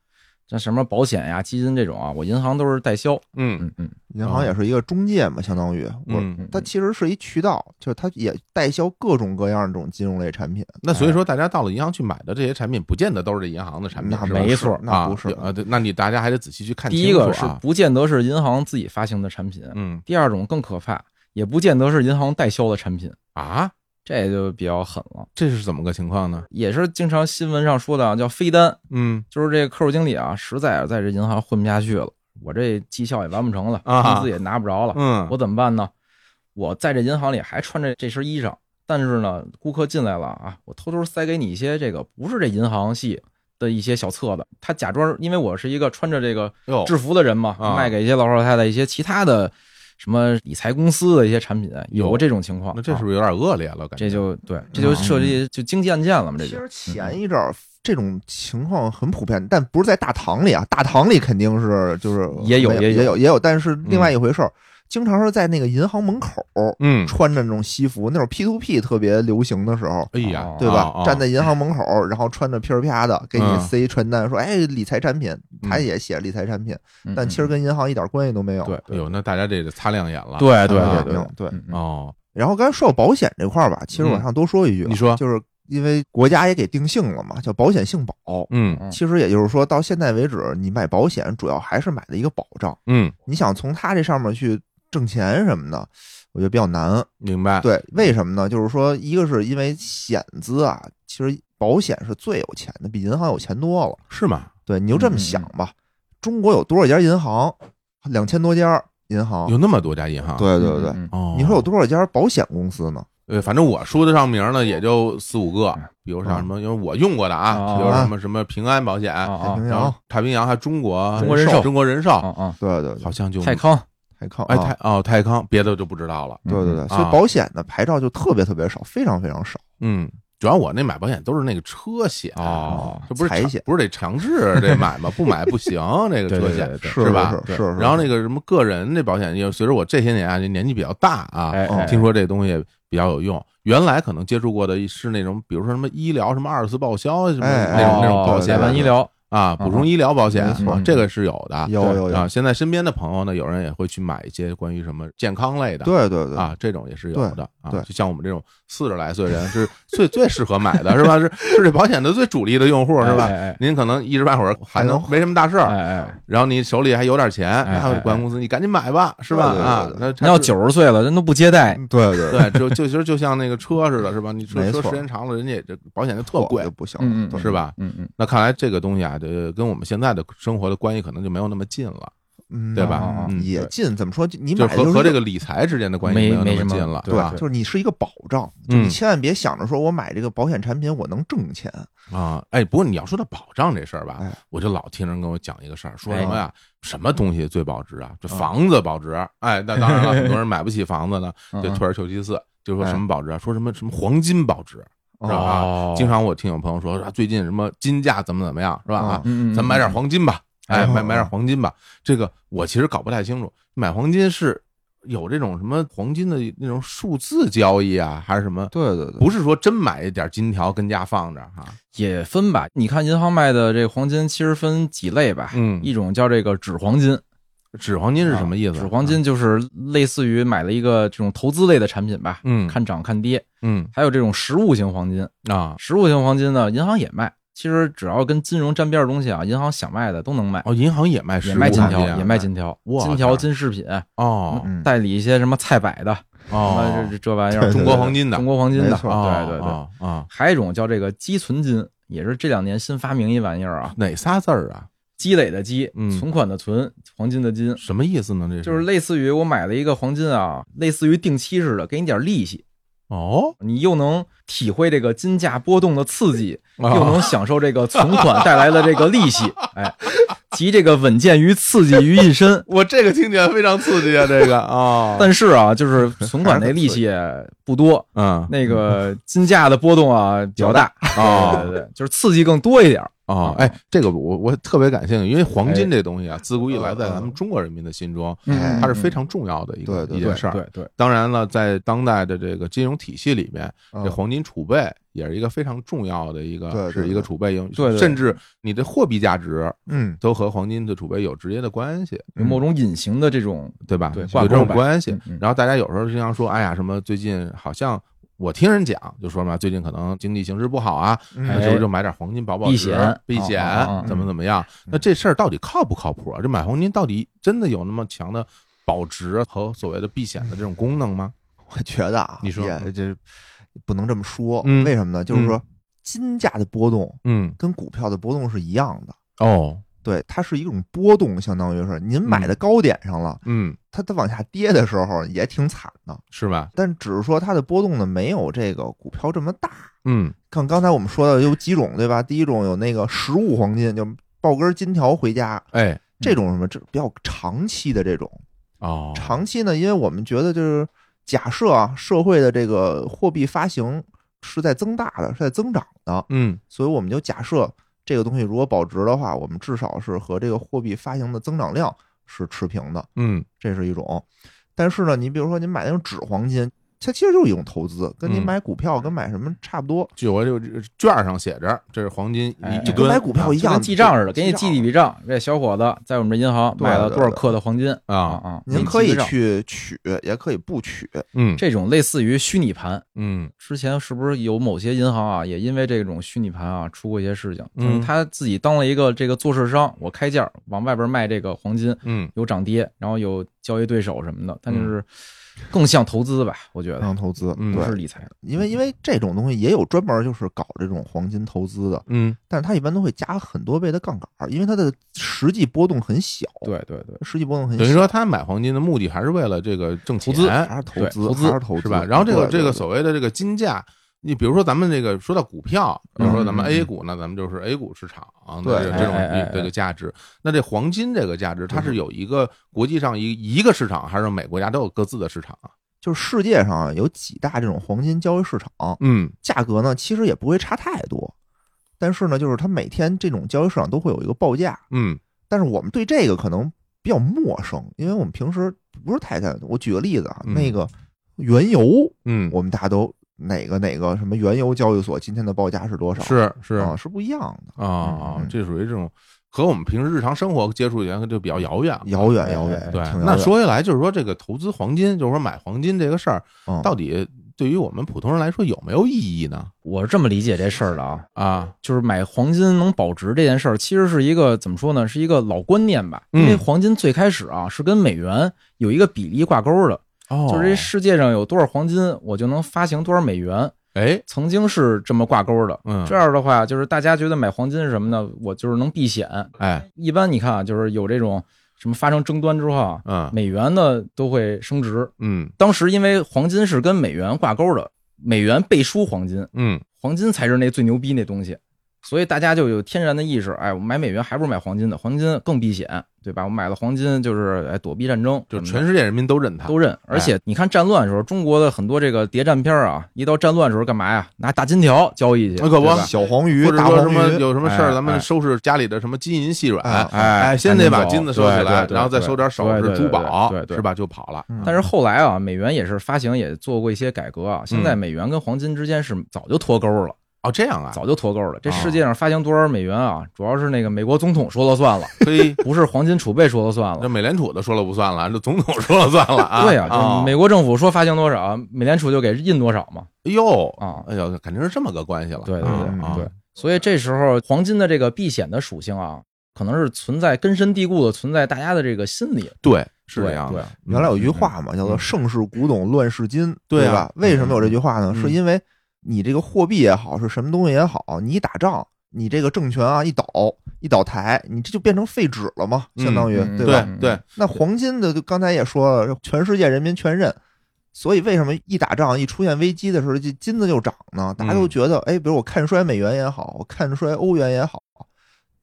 像什么保险呀、基金这种啊，我银行都是代销。嗯嗯嗯，银行也是一个中介嘛，相当于我它其实是一渠道，就是它也代销各种各样这种金融类产品。那所以说大家到了银行去买的这些产品，不见得都是这银行的产品，那是吧没错啊那不是有啊，对，那你大家还得仔细去看第清楚啊。一个是不见得是银行自己发行的产品，嗯第二种更可怕，也不见得是银行代销的产品，啊，这就比较狠了。这是怎么个情况呢？也是经常新闻上说的啊叫飞单，嗯就是这个客户经理啊，实在在这银行混不下去了，我这绩效也完不成了，啊工资也拿不着了，嗯，我怎么办呢？我在这银行里还穿着这身衣裳，但是呢，顾客进来了啊，我偷偷塞给你一些这个不是这银行系的一些小册子，他假装因为我是一个穿着这个制服的人嘛，啊卖给一些老少太太一些其他的什么理财公司的一些产品，有过这种情况，那这是啊不是有点恶劣了？感觉这就对，这就涉及就经济案件了嘛，这就其实前一阵儿这种情况很普遍，但不是在大堂里啊，大堂里肯定是就是也有也有也有也有，但是另外一回事儿，经常是在那个银行门口嗯，穿着那种西服，那种 P to P 特别流行的时候。哎呀哦，对吧站在银行门口，然后穿着噼里啪的给你嗯塞传单，说：“哎，理财产品。”嗯他也写理财产品，嗯但其实跟银行一点关系都没有。对哎呦，那大家这个擦亮眼了。对对啊对对哦，然后刚才说到保险这块儿吧，其实我嗯想多说一句啊，你说就是因为国家也给定性了嘛，叫保险性保。嗯嗯其实也就是说，到现在为止，你买保险主要还是买的一个保障。嗯，你想从它这上面去挣钱什么的，我觉得比较难。明白。对，为什么呢？就是说，一个是因为险资啊，其实保险是最有钱的，比银行有钱多了。是吗？对，你就这么想吧，中国有多少家银行？两千多家银行。有那么多家银行？，对对对，嗯嗯哦，你说有多少家保险公司呢？对，反正我说得上名儿呢，也就四五个，比如像什么，因为我用过的啊，哦比如什么什么平安保险，太平然后洋，太平洋还中国中国人寿中国人寿，啊啊，对对对，好像就泰康泰康，哎啊泰哦泰康，别的就不知道了。对对对，嗯所以啊保险的牌照就特别特别少，非常非常少。嗯，主要我那买保险都是那个车险哦这不是财险不是得强制 这买吗？不买不行，这个车险是吧？是是是。然后那个什么个人那保险，因为随着我这些年啊，这年纪比较大啊，听说这东西比较有用。原来可能接触过的是那种，比如说什么医疗、什么二次报销什么哎那种那种哦保险百万医疗啊，补充医疗保险没错啊这个是有的。有有啊，有，现在身边的朋友呢，有人也会去买一些关于什么健康类的，对对对，啊，这种也是有的啊。对就像我们这种四十来岁人是最最适合买的，是吧？是是这保险的最主力的用户，是吧？哎哎您可能一时半会儿还能没什么大事儿，哎哎，然后你手里还有点钱，哎然后保险公司你赶紧买吧，是吧？啊对，那那要九十岁了，人都不接待，对对对，就就其实就像那个车似的，是吧？你车车时间长了，人家也这保险就特贵，不行嗯嗯了，是吧？嗯嗯，那看来这个东西啊，这跟我们现在的生活的关系可能就没有那么近了，嗯，对吧也近，怎么说？你就买和和这个理财之间的关系有那没没什么么近了，对吧？就是你是一个保障，就嗯你千万别想着说我买这个保险产品我能挣钱，啊，哎，不过你要说到保障这事儿吧哎，我就老听人跟我讲一个事儿，说哎什么呀？什么东西最保值啊？这嗯房子保值。哎，那当然了，很多人买不起房子呢，嗯就退而求其次，就说哎什么保值啊？说什么什么黄金保值，是吧？哦经常我听有朋友说啊，最近什么金价怎么怎么样，是吧？啊，咱买点黄金吧，哎，嗯买买点黄金吧。这个我其实搞不太清楚，买黄金是有这种什么黄金的那种数字交易啊，还是什么？对对对，不是说真买一点金条跟家放着哈，也分吧。你看银行卖的这个黄金，其实分几类吧。嗯一种叫这个纸黄金，纸黄金是什么意思？纸黄金就是类似于买了一个这种投资类的产品吧，嗯看涨看跌。嗯还有这种实物型黄金，啊，实物型黄金呢，银行也卖。其实只要跟金融沾边的东西啊，银行想卖的都能卖，哦，银行也卖也卖金条，也卖金条，我金条、金饰品，哦嗯代理一些什么菜百的，什么哦这，这玩意儿，中国黄金的中国黄金的，对对对。哦啊，还有一种叫这个积存金，也是这两年新发明一玩意儿啊，哪仨字儿啊？积累的积，嗯。存款的存，黄金的金，什么意思呢？这就是类似于我买了一个黄金啊，类似于定期似的，给你点利息，哦，你又能体会这个金价波动的刺激，又又能享受这个存款 带来的这个利息，哎，集这个稳健与刺激于一身。我这个听起来非常刺激啊，这个啊，但是啊，就是存款那利息不多，嗯。那个金价的波动啊比较大。哦。对对对，就是刺激更多一点儿。哦，哎，这个我我特别感兴趣，因为黄金这东西啊，自古以来嗯在咱们中国人民的心中，哎它是非常重要的一个对对对一件事儿。对对，当然了，在当代的这个金融体系里面，嗯这黄金储备也是一个非常重要的一个，对对是一个储备用，对对甚至你的货币价值嗯，都和黄金的储备有直接的关系，有某种隐形的这种对吧？对有这种关系。然后大家有时候经常说，哎呀，什么最近好像我听人讲，就说嘛，最近可能经济形势不好啊，嗯。那是不是就买点黄金保保值避险。避险怎么怎么样？那这事儿到底靠不靠谱啊？这买黄金到底真的有那么强的保值和所谓的避险的这种功能吗？我觉得啊，你说。也这不能这么说，嗯。为什么呢？就是说金价的波动嗯，跟股票的波动是一样的，哦，对，它是一种波动，相当于是您买的高点上了，嗯，它它往下跌的时候也挺惨的，是吧？但只是说它的波动呢没有这个股票这么大。嗯看刚才我们说的有几种，对吧？第一种有那个实物黄金，就抱根金条回家，哎，这种什么这比较长期的这种。哦，长期呢，因为我们觉得就是假设啊，社会的这个货币发行是在增大的，是在增长的，嗯所以我们就假设这个东西如果保值的话，我们至少是和这个货币发行的增长量是持平的，嗯这是一种。但是呢，你比如说您买那种纸黄金，它其实就是一种投资，跟您嗯买股票跟买什么差不多。就我这个卷上写着，这是黄金哎一跟买股票一样跟记账似的，给你记记一笔账。这小伙子在我们这银行买了多少克的黄金啊，啊？您可以。去取，也可以不取。嗯这种类似于虚拟盘，嗯之前是不是有某些银行啊，也因为这种虚拟盘啊出过一些事情？嗯他自己当了一个这个做市商，我开价往外边卖这个黄金，嗯有涨跌，然后有交易对手什么的，但就是更像投资吧，我觉得。像投资，嗯不是理财。因为因为这种东西也有专门就是搞这种黄金投资的，嗯。但是它一般都会加很多倍的杠杆，因为它的实际波动很小，对对对，实际波动很小，等于说他买黄金的目的还是为了这个挣钱，投资还是投资，投资还是投资是吧？然后这个这个所谓的这个金价，你比如说咱们这个说到股票，比如说咱们 A 股呢，咱们就是 A 股市场的对这这种这个价值。那这黄金这个价值，它是有一个国际上一一个市场，还是每国家都有各自的市场啊？就是世界上啊有几大这种黄金交易市场，嗯。价格呢其实也不会差太多，但是呢，就是它每天这种交易市场都会有一个报价，嗯。但是我们对这个可能比较陌生，因为我们平时不是太太。我举个例子啊，嗯。那个原油，嗯，我们大家都哪个哪个什么原油交易所今天的报价是多少？是是啊，是不一样的，啊嗯，这属于这种和我们平时日常生活接触起来就比较遥远了。遥远哎遥远哎。对那说回来，就是说这个投资黄金，就是说买黄金这个事儿，嗯到底对于我们普通人来说有没有意义呢？我是这么理解这事儿的啊，啊，就是买黄金能保值这件事儿，其实是一个怎么说呢？是一个老观念吧。嗯因为黄金最开始啊是跟美元有一个比例挂钩的，哦就是这世界上有多少黄金，我就能发行多少美元。哎，曾经是这么挂钩的。嗯，这样的话，就是大家觉得买黄金是什么呢？我就是能避险。哎，一般你看啊，就是有这种什么发生争端之后啊，嗯美元呢都会升值。嗯当时因为黄金是跟美元挂钩的，美元背书黄金，嗯黄金才是那最牛逼那东西，所以大家就有天然的意识，哎，我买美元还不如买黄金的，黄金更避险，对吧？我买了黄金就是哎躲避战争，就全世界人民都认他，都认。而且你看战乱的时候，中国的很多这个谍战片啊，一到战乱的时候干嘛呀？拿大金条交易去，那可不小黄鱼、或者说什大黄鱼，么有什么事儿，哎咱们哎收拾家里的什么金银细软，哎哎，先得把金子收起来，然后再收点首饰、珠宝，对对对是吧？就跑了。嗯但是后来啊，美元也是发行也做过一些改革啊，现在嗯美元跟黄金之间是早就脱钩了，哦，这样啊，早就脱钩了。这哦世界上发行多少美元啊，主要是那个美国总统说了算了，嘿，不是黄金储备说了算这了。美联储的说了不算了，这总统说了算了啊。对呀、啊就美国政府说发行多少，美联储就给印多少嘛。哎呦啊哎呦，肯定是这么个关系了。对对啊对啊对，所以这时候黄金的这个避险的属性啊，可能是存在根深蒂固的存在大家的这个心里。对，是这样的对。原来有一句话嘛，叫做“盛世古董，乱世金”，对啊吧？为什么有这句话呢？嗯是因为你这个货币也好，是什么东西也好，你一打仗，你这个政权啊一倒一倒台，你这就变成废纸了嘛，嗯相当于嗯对吧？嗯对，那黄金的，就刚才也说了，全世界人民全认。所以为什么一打仗一出现危机的时候，这金子就涨呢？大家都觉得，哎，比如我看衰美元也好，我看衰欧元也好，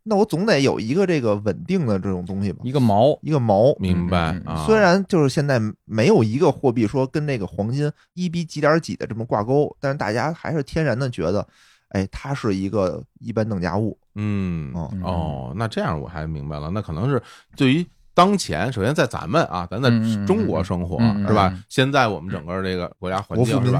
那我总得有一个这个稳定的这种东西吧，一个锚，一个锚。明白？虽然就是现在没有一个货币说跟那个黄金一比几点几的这么挂钩，但是大家还是天然的觉得，哎，它是一个一般等价物。嗯哦，那这样我还明白了，那可能是对于。当前，首先在咱们啊，咱在中国生活是吧嗯？现在我们整个这个国家环境对吧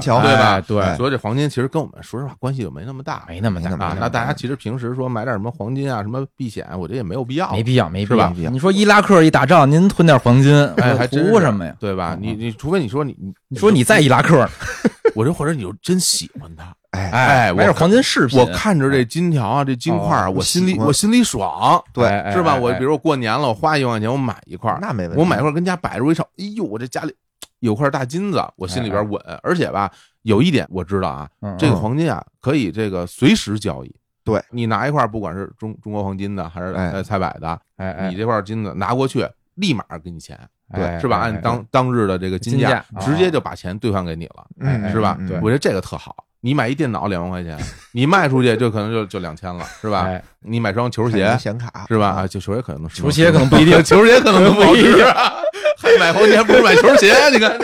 哎？对所以这黄金其实跟我们说实话关系就没那么大没那么大啊。那大家其实平时说买点什么黄金啊，什么避险，我觉得也没有必要，没必要，没必是吧要。你说伊拉克一打仗，您囤点黄金，哎，还图什么呀？对吧？嗯你你除非你说你你你说你在伊拉克呢，我这或者你就真喜欢它，哎，哎买点黄金饰品，我看着这金条啊，这金块啊，哦我心里我心里爽，对是吧？我比如我过年了，我花一万块钱，我买一块，那没问题。我买一块跟家摆着，我一瞅，哎呦，我这家里有块大金子，我心里边稳。而且吧，有一点我知道啊，嗯这个黄金啊，可以这个随时交易。对你拿一块，不管是中中国黄金的还是哎呃菜百的，哎哎你这块金子拿过去，立马给你钱，哎是吧？按当当日的这个金价直接就把钱兑换给你了。是吧？我觉得这个特好。你买一电脑两万块钱，你卖出去就可能就就两千了，是吧？哎你买双球鞋显卡是吧？啊，就球鞋可能能球鞋可能不一定 球鞋可能不一定，还买黄金还不如买球鞋，你看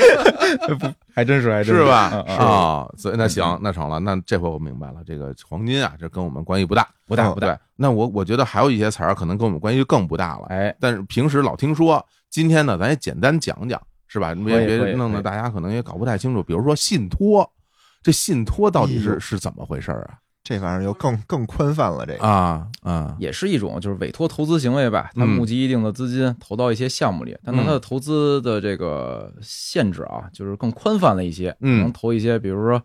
还真是，还真是吧？啊，所以那行，那成了，那这回我明白了，这个黄金啊，这跟我们关系不大，嗯不大不大。对。那我我觉得还有一些词儿可能跟我们关系就更不大了，哎，但是平时老听说，今天呢，咱也简单讲讲，是吧？别别弄得大家可能也搞不太清楚。比如说信托，这信托到底是是怎么回事儿啊？这玩意儿就更更宽泛了。这个。啊啊，也是一种就是委托投资行为吧，他嗯。募集一定的资金投到一些项目里，但嗯。它的投资的这个限制啊，就是更宽泛了一些，嗯。能投一些比如说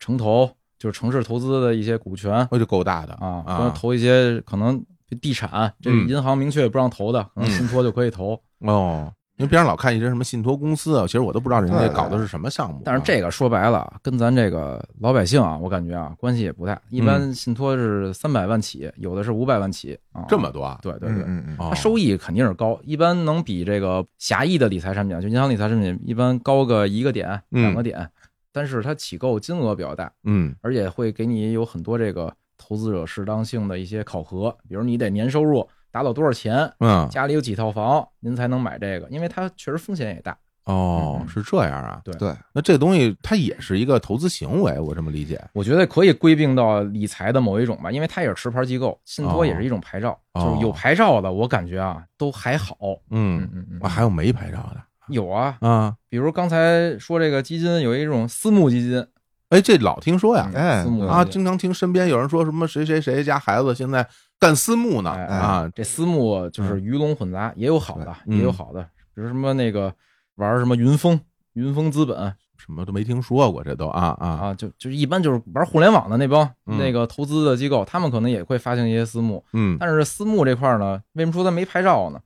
城投，就是城市投资的一些股权。那就够大的。啊，啊。或者投一些可能地产，这银行明确不让投的，可能嗯。信托就可以投。哦。因为边上老看一些什么信托公司啊，其实我都不知道人家搞的是什么项目啊。但是这个说白了，跟咱这个老百姓啊，我感觉啊关系也不大。一般信托是三百万起，有的是五百万起啊，这么多啊？对对对。嗯嗯嗯，哦它收益肯定是高，一般能比这个狭义的理财产品，就银行理财产品，一般高个一个点、嗯两个点，但是它起购金额比较大，嗯而且会给你有很多这个投资者适当性的一些考核，比如你得年收入达到多少钱，嗯。家里有几套房，您才能买这个，因为它确实风险也大。嗯，哦是这样啊。对。对，那这东西它也是一个投资行为，我这么理解。我觉得可以归并到理财的某一种吧，因为它也是持牌机构，信托也是一种牌照，哦。就是有牌照的，我感觉啊都还好。嗯嗯嗯还有没牌照的？有啊，啊？比如刚才说这个基金有一种私募基金，哎，这老听说呀。哎啊，经常听身边有人说什么谁谁谁家孩子现在干私募呢？哎啊，这私募就是鱼龙混杂，也有好的，嗯。也有好的，比如什么那个玩什么云峰、云峰资本。什么都没听说过，这都啊啊。啊，就就一般就是玩互联网的那帮嗯。那个投资的机构，他们可能也会发行一些私募，嗯。但是私募这块呢，为什么说它没牌照呢？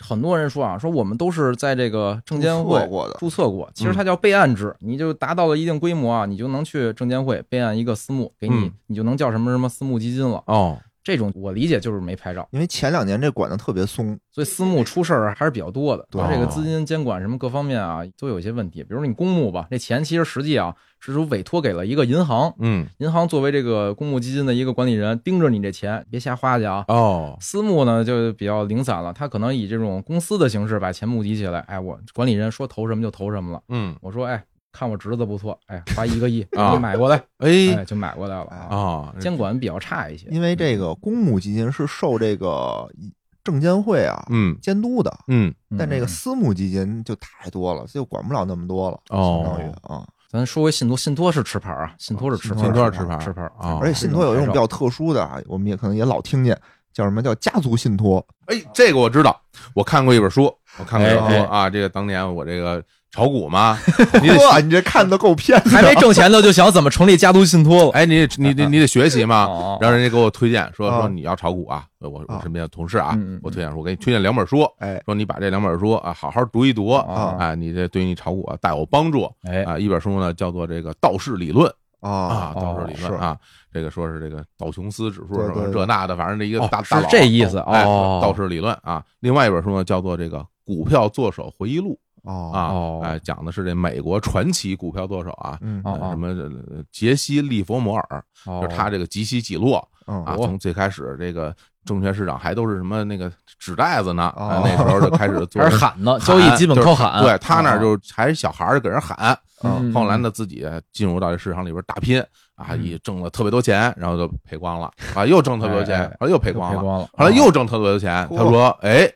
很多人说啊，说我们都是在这个证监会注册过其实它叫备案制，你就达到了一定规模啊，你就能去证监会备案一个私募，给你嗯。你就能叫什么什么私募基金了。哦这种我理解就是没牌照，因为前两年这管的特别松，所以私募出事儿还是比较多的。对它这个资金监管什么各方面啊，都有一些问题。比如说你公募吧，这钱其实实际啊是说委托给了一个银行，嗯银行作为这个公募基金的一个管理人，盯着你这钱别瞎花去啊。哦私募呢就比较零散了，他可能以这种公司的形式把钱募集起来，哎，我管理人说投什么就投什么了。嗯我说，哎，看我侄子不错，哎，花一个亿，啊你买过来，哎哎，就买过来了啊。啊监管比较差一些，因为这个公募基金是受这个证监会啊嗯监督的，嗯嗯但这个嗯私募基金就太多了，就管不了那么多了，哦相当于啊。咱说回信托，信托是持牌啊，信托是持牌，信托是持牌持牌啊而且信托有一种比较特殊的啊，我们也可能也老听见，叫什么叫家族信托？哎，这个我知道，我看过一本书，我看过一本哎书啊，这个当年我这个炒股嘛，你你这看的够偏的，还没挣钱呢，就想怎么成立家族信托了。哎，你你你你得学习嘛，哦然后人家给我推荐说啊说你要炒股啊，我我啊身边的同事啊我推荐说我给你推荐两本书，哎。说你把这两本书啊好好读一读，啊啊，你这对于你炒股啊大有帮助哎，啊。一本书呢叫做这个道氏理论啊啊，道氏理论啊，这个说是这个道琼斯指数什么这那的，反正这一个大大佬这意思哎哦。道氏理论啊。另外一本书呢叫做这个股票作手回忆录哦啊哦，哎，讲的是这美国传奇股票作手啊。嗯哦呃什么呃杰西·利弗摩尔，哦就是他这个集息记录嗯啊，哦从最开始这个证券市场还都是什么那个纸袋子呢，那时候就开始做 还是喊呢，交易基本靠喊。对他那儿就还是小孩儿给人喊，嗯，后来呢自己进入到这市场里边打拼啊，嗯也挣了特别多钱，然后就赔光了啊，又挣特别多钱哎哎，后来又赔光了。后来又挣特别多钱，嚯他说哎。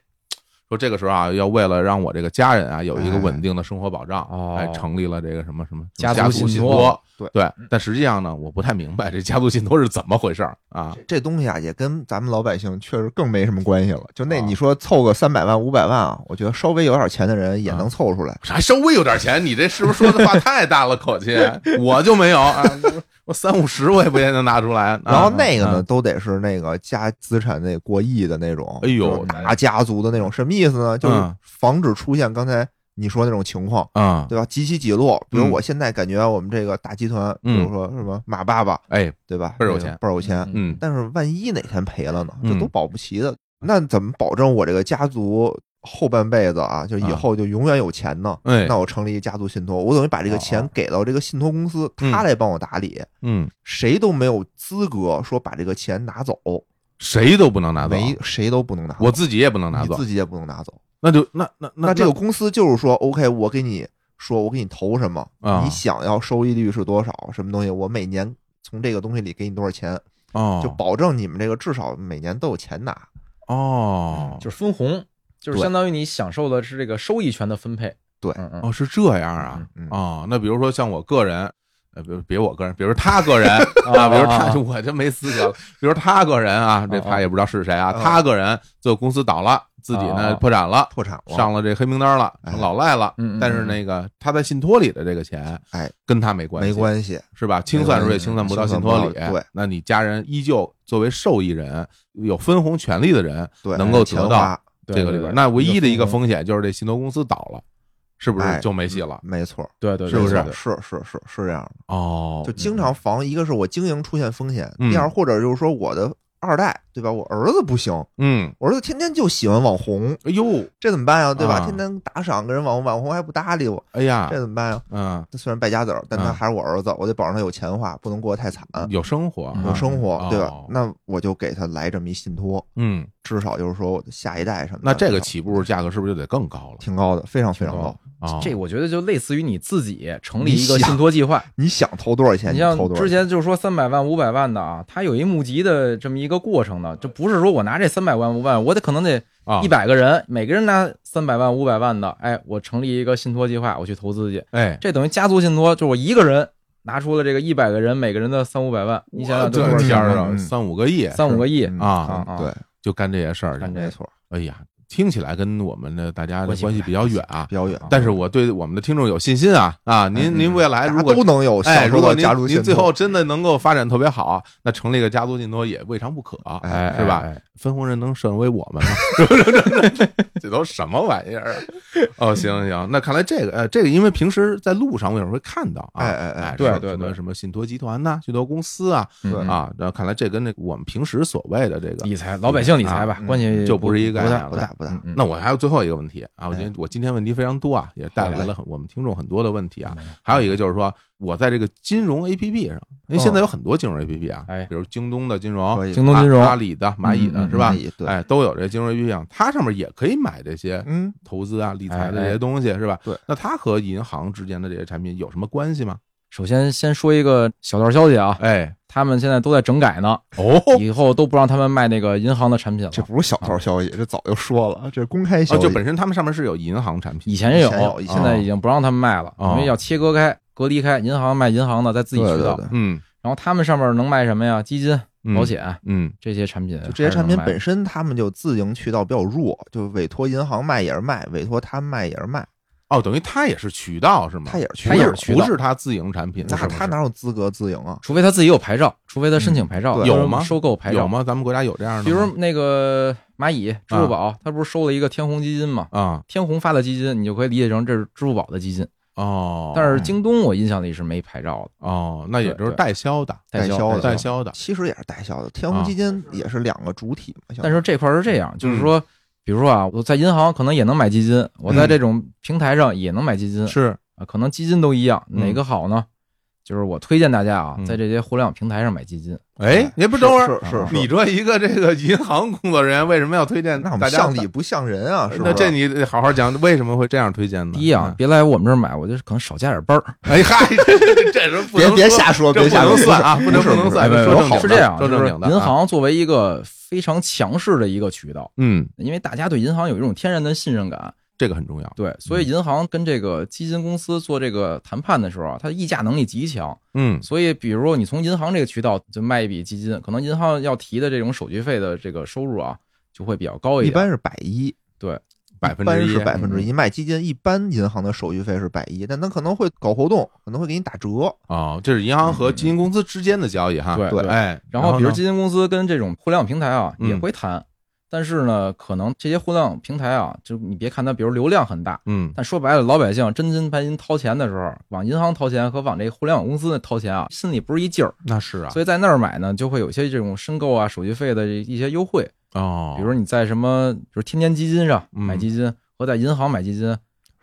说这个时候啊，要为了让我这个家人啊有一个哎稳定的生活保障，哦哎，成立了这个什么什么家族族信托托。对对，但实际上呢，我不太明白这家族信托是怎么回事儿啊？这东西啊，也跟咱们老百姓确实更没什么关系了。就那啊你说凑个三百万、五百万啊，我觉得稍微有点钱的人也能凑出来。还稍微有点钱，你这是不是说的话太大了口气？我就没有啊，我三五十我也不一定能拿出来。啊然后那个呢，啊都得是那个家资产得过亿的那种，哎呦就是大家族的那种，什么意思呢？就是嗯防止出现刚才你说那种情况，啊，对吧？几起几落。比如嗯我现在感觉我们这个大集团，比嗯如说什么马爸爸，哎，对吧？倍儿有钱倍儿有钱。嗯但是万一哪天赔了呢？嗯这都保不齐的。那怎么保证我这个家族后半辈子啊，就以后就永远有钱呢？哎。那我成立一家族信托，我等于把这个哦钱给到这个信托公司，嗯他来帮我打理，嗯，谁都没有资格说把这个钱拿走，谁都不能拿走，没谁都不能拿走，我自己也不能拿走，自己也不能拿走。那就那那那这个公司就是说，OK，我给你说，我给你投什么，啊。你想要收益率是多少，什么东西，我每年从这个东西里给你多少钱，哦，就保证你们这个至少每年都有钱拿。哦，就是分红，就是相当于你享受的是这个收益权的分配。对嗯嗯，哦是这样啊嗯嗯哦，那比如说像我个人。呃，比如别我个人，比如他个人 啊，比如他，我就没资格了。比如他个人啊，这他也不知道是谁啊，哦他个人最后公司倒了，自己呢哦破产了，破产了，上了这黑名单了，哎成老赖了。但是那个他在信托里的这个钱，哎，跟他没关系，没关系，是吧？清算时候也清算不到信托里对那你家人依旧作为受益人，有分红权利的人，对，能够得到这个里边。那唯一的一个风险就是这信托公司倒了，是不是哎就没戏了？没错，对对，是不是是是是是这样的，哦，就经常防，一个是我经营出现风险，嗯第二或者就是说我的二代，对吧？我儿子不行，嗯，我儿子天天就喜欢网红，哎呦，这怎么办呀？对吧？啊天天打赏给人网红，网红还不搭理我，哎呀这，怎么办呀？嗯，他虽然败家子儿，但他嗯还是我儿子，我得保证他有钱花，不能过得太惨，有生活，嗯有生活，对吧哦？那我就给他来这么一信托，嗯，至少就是说我的下一代什么的。那这个起步价格是不是就得更高了？挺高的，非常非常挺高这我觉得就类似于你自己成立一个信托计划。你想投多少钱？你像投多少钱？之前就是说三百万、五百万的啊，它有一募集的这么一个过程的，就不是说我拿这三百万、五百万，我得可能得啊一，百个人，每个人拿三百万、五百万的，哎，我成立一个信托计划，我去投资去，哎，这等于家族信托，就我一个人拿出了这个一百个人，每个人的三五百万，你想想这多少钱啊？天啊，嗯三五个亿三五个亿嗯啊，啊啊！对，就干这些事儿干。这没错，哎呀，听起来跟我们的大家的关系比较远啊比。较远。但是我对我们的听众有信心啊啊！您嗯您未来如果都能有哎，如果您您最后真的能够发展特别好，那成立一个家族信托也未尝不可，哎是吧？分红人能胜为我们吗？这都什么玩意儿啊？哦，行行，那看来这个呃，这个因为平时在路上我有时候会看到啊，哎哎哎对对对什么信托集团呐、信托公司啊啊，然后看来这跟那我们平时所谓的这个理财，老百姓理财吧啊，关系就不是一个不大概念不大不那我还有最后一个问题啊，我觉得哎我今天问题非常多啊，也带来了很我们听众很多的问题啊。嗯。还有一个就是说，我在这个金融 A P P 上，因为现在有很多金融 A P P 啊，哎比如京东的金融京东金融阿阿里的、蚂蚁的是吧哎，都有这金融 A P P 上，它上面也可以买这些嗯，投资啊、理财的哎。这些东西是吧？对，那它和银行之间的这些产品有什么关系吗？首先先说一个小道消息啊，哎，他们现在都在整改呢，哦，以后都不让他们卖那个银行的产品了。这不是小道消息，这早就说了，这是公开消哦，息。就本身他们上面是有银行产品，以前也有现在已经不让他们卖了，哦因为要切割开、隔离开，银行卖银行的，在自己渠道。嗯。然后他们上面能卖什么呀？基金、嗯保险嗯这些产品，就这些产品本身身他们就自营渠道比较弱，就委托银行卖也是卖，委托他们卖也是卖，哦，等于他也是渠道是吗？他也是渠它道也是渠道不是他自营产品，那他哪有资格自营啊？除非他自己有牌照，除非他申请牌照，有吗收购牌照有？吗？咱们国家有这样的？比如那个蚂蚁、支付宝，它不是收了一个天弘基金吗？啊天弘发的基金，你就可以理解成这是支付宝的基金。哦，但是京东我印象里是没牌照的，哦，那也就是代销的，代销的代销的，其实也是代销的，天弘基金也是两个主体但是这块是这样，嗯就是说，比如说啊，我在银行可能也能买基金，我在这种平台上也能买基金，是。啊，可能基金都一样，嗯。哪个好呢？就是我推荐大家啊嗯，在这些互联网平台上买基金。哎，你不等会儿，是你说一个这个银行工作人员为什么要推荐那我大家们像理不像人啊？是吧？那这你得好好讲，为什么会这样推荐呢？第一啊，别来我们这儿买，我就可能少加点班儿。哎嗨，这这这是不别别瞎说，别瞎说，啊，不能不能说正经是这样，就是说正经的啊。银行作为一个非常强势的一个渠道，嗯，因为大家对银行有一种天然的信任感，这个很重要。对，所以银行跟这个基金公司做这个谈判的时候啊，它议价能力极强。嗯所以，比如说你从银行这个渠道就卖一笔基金，可能银行要提的这种手续费的这个收入啊，就会比较高一点。一般是百一，对，百分之一一般是百分之一。卖基金一般银行的手续费是百一，但它可能会搞活动，可能会给你打折。哦，这是银行和基金公司之间的交易哈。对对哎，然后，比如基金公司跟这种互联网平台啊嗯也会谈，但是呢，可能这些互联网平台啊，就你别看它，比如流量很大，嗯但说白了，老百姓真金白银掏钱的时候，往银行掏钱和往这个互联网公司掏钱啊，心里不是一劲儿。那是啊，所以在那儿买呢，就会有一些这种申购啊、手续费的一些优惠。哦，比如你在什么，比如天天基金上嗯买基金和在银行买基金，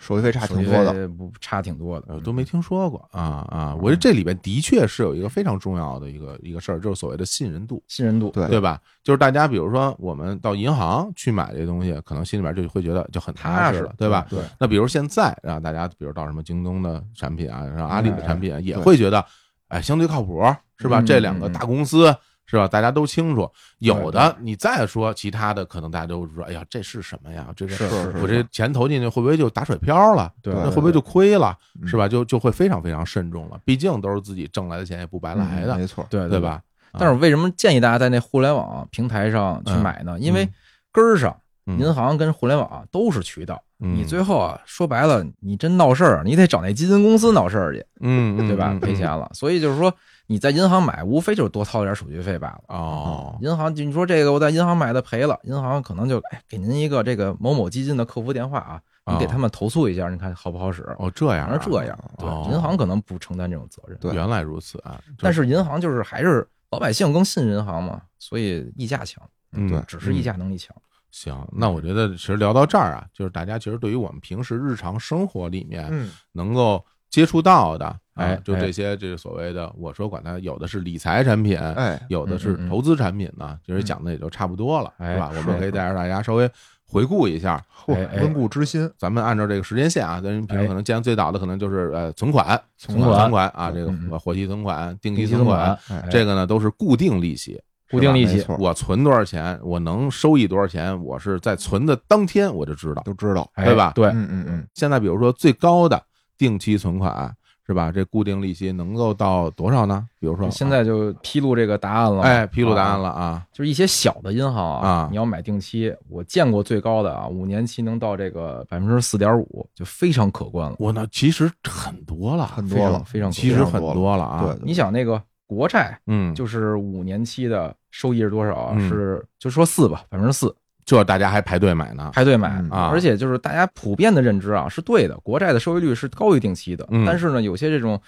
手续费差挺多的，不差挺多的。呃都没听说过啊啊！我觉得这里边的确是有一个非常重要的一个一个事儿，就是所谓的信任度。信任度，对对吧？就是大家比如说我们到银行去买这东西，可能心里边就会觉得就很踏踏实实了，对吧？对，那比如现在啊，大家比如到什么京东的产品啊，然后阿里的产品啊，也会觉得哎相对靠谱，是吧？嗯这两个嗯大公司是吧？大家都清楚。有的你再说其他的，可能大家都说哎呀这是什么呀？这是是我这钱投进去会不会就打水漂了？对那会不会就亏了？嗯是吧？就就会非常非常慎重了。毕竟都是自己挣来的钱，也不白来的，嗯没错，对对？吧？但是为什么建议大家在那互联网平台上去买呢？因为根儿上，嗯银行跟互联网啊都是渠道。嗯你最后啊，说白了，你真闹事儿，你得找那基金公司闹事儿去，嗯，嗯对吧嗯？赔钱了。所以就是说，你在银行买，无非就是多掏点手续费罢了。哦，银行，你说这个我在银行买的赔了，银行可能就哎给您一个这个某某基金的客服电话啊，你给他们投诉一下，你看好不好使？哦，这样是这样，对哦，银行可能不承担这种责任。对原来如此啊！但是银行就是还是老百姓更信银行嘛，所以溢价强，嗯对只是溢价能力强。行，那我觉得其实聊到这儿啊，就是大家其实对于我们平时日常生活里面嗯，能够接触到的，啊哎，就这些这个所谓的，我说管它有的是理财产品，哎，有的是投资产品呢，其实讲的也就差不多了，哎是吧？我们可以带着大家稍微回顾一下。温故知新，咱们按照这个时间线啊，咱平时哎。可能见最早的可能就是呃存款、存款存款啊，这个活期存款、定期存款，这个呢都是固定利息。固定利息。我存多少钱，我能收益多少钱，我是在存的当天我就知道。都知道，哎对吧？对，嗯嗯。嗯，现在比如说最高的定期存款是吧？这固定利息能够到多少呢？比如说现在就披露这个答案了嘛。哎，披露答案啊了啊，就是一些小的银行啊你要买定期，我见过最高的啊，五年期能到这个百分之四点五，就非常可观了，我那其实很多了，很多了，非常其实很多了啊。对，你想那个国债，嗯，就是五年期的收益是多少是就说四吧，百分之四，这大家还排队买呢。排队买嗯啊而且就是大家普遍的认知啊是对的，国债的收益率是高于定期的，嗯但是呢，有些这种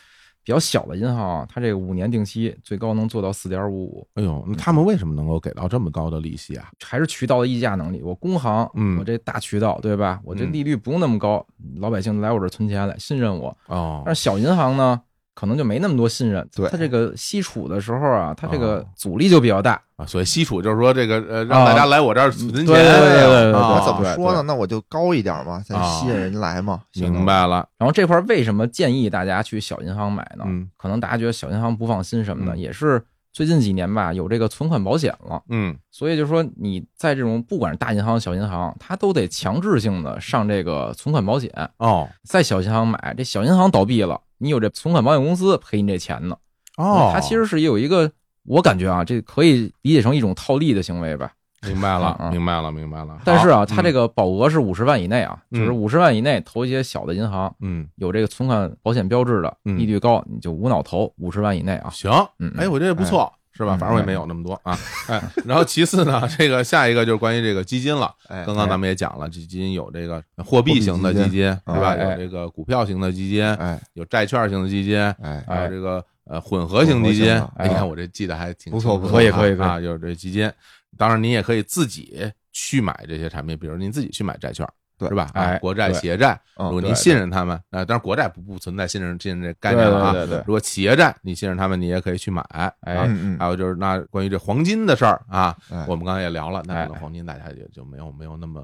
比较小的银行啊，它这个五年定期最高能做到四点五五，哎呦，那他们为什么能够给到这么高的利息啊？还是渠道的溢价能力。我工行，嗯我这大渠道对吧？我这嗯利率不用那么高，老百姓来我这存钱来，信任我。哦但是小银行呢，可能就没那么多信任，对它这个吸储的时候啊，它这个哦阻力就比较大。啊，所以吸储就是说这个呃，让大家来我这儿存钱，对对对对我怎么说呢？那我就高一点嘛，才啊吸引人来嘛。明白了，然后这块为什么建议大家去小银行买呢？嗯可能大家觉得小银行不放心什么的，嗯也是最近几年吧，有这个存款保险了。嗯所以就是说，你在这种不管是大银行、小银行，它都得强制性的上这个存款保险。哦在小银行买，这小银行倒闭了，你有这存款保险公司赔你这钱呢。哦，它其实是有一个，我感觉啊，这可以理解成一种套利的行为吧。明白了，明白了，明白了。但是啊，它这个保额是五十万以内啊，嗯就是五十万以内投一些小的银行，嗯有这个存款保险标志的，嗯利率高，你就无脑投五十万以内啊。行，嗯，哎，我这也不错。是吧？嗯反正我也没有那么多啊，哎，然后其次呢，这个下一个就是关于这个基金了。哎，刚刚咱们也讲了，这基金有这个货币型的基金，是吧？哎有这个股票型的基金，哎有债券型的基金，哎还有这个呃混合型基金你看我这记得还挺不错不错可以可以啊，有这基金。当然，您也可以自己去买这些产品，比如您自己去买债券，对是吧？啊哎国债、企业债，嗯如果您信任他们，啊，但是国债不不存在信任信任这概念了啊。对对对如果企业债你信任他们，你也可以去买。哎还有就是那关于这黄金的事儿啊，哎我们刚才也聊了，那可能哎黄金大家也就没有没有那么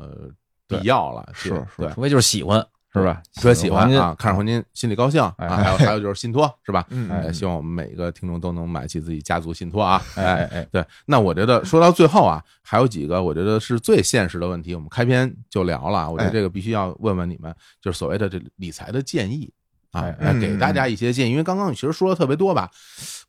必要了，是对是除非就是喜欢，是吧？特别喜欢啊，看着黄金心里高兴啊，哎还有 还有就是信托是吧？嗯希望我们每一个听众都能买起自己家族信托啊！哎哎哎，对，那我觉得说到最后啊，还有几个我觉得是最现实的问题，我们开篇就聊了，我觉得哎这个必须要问问你们，就是所谓的这理财的建议啊给大家一些建议，因为刚刚你其实说的特别多吧，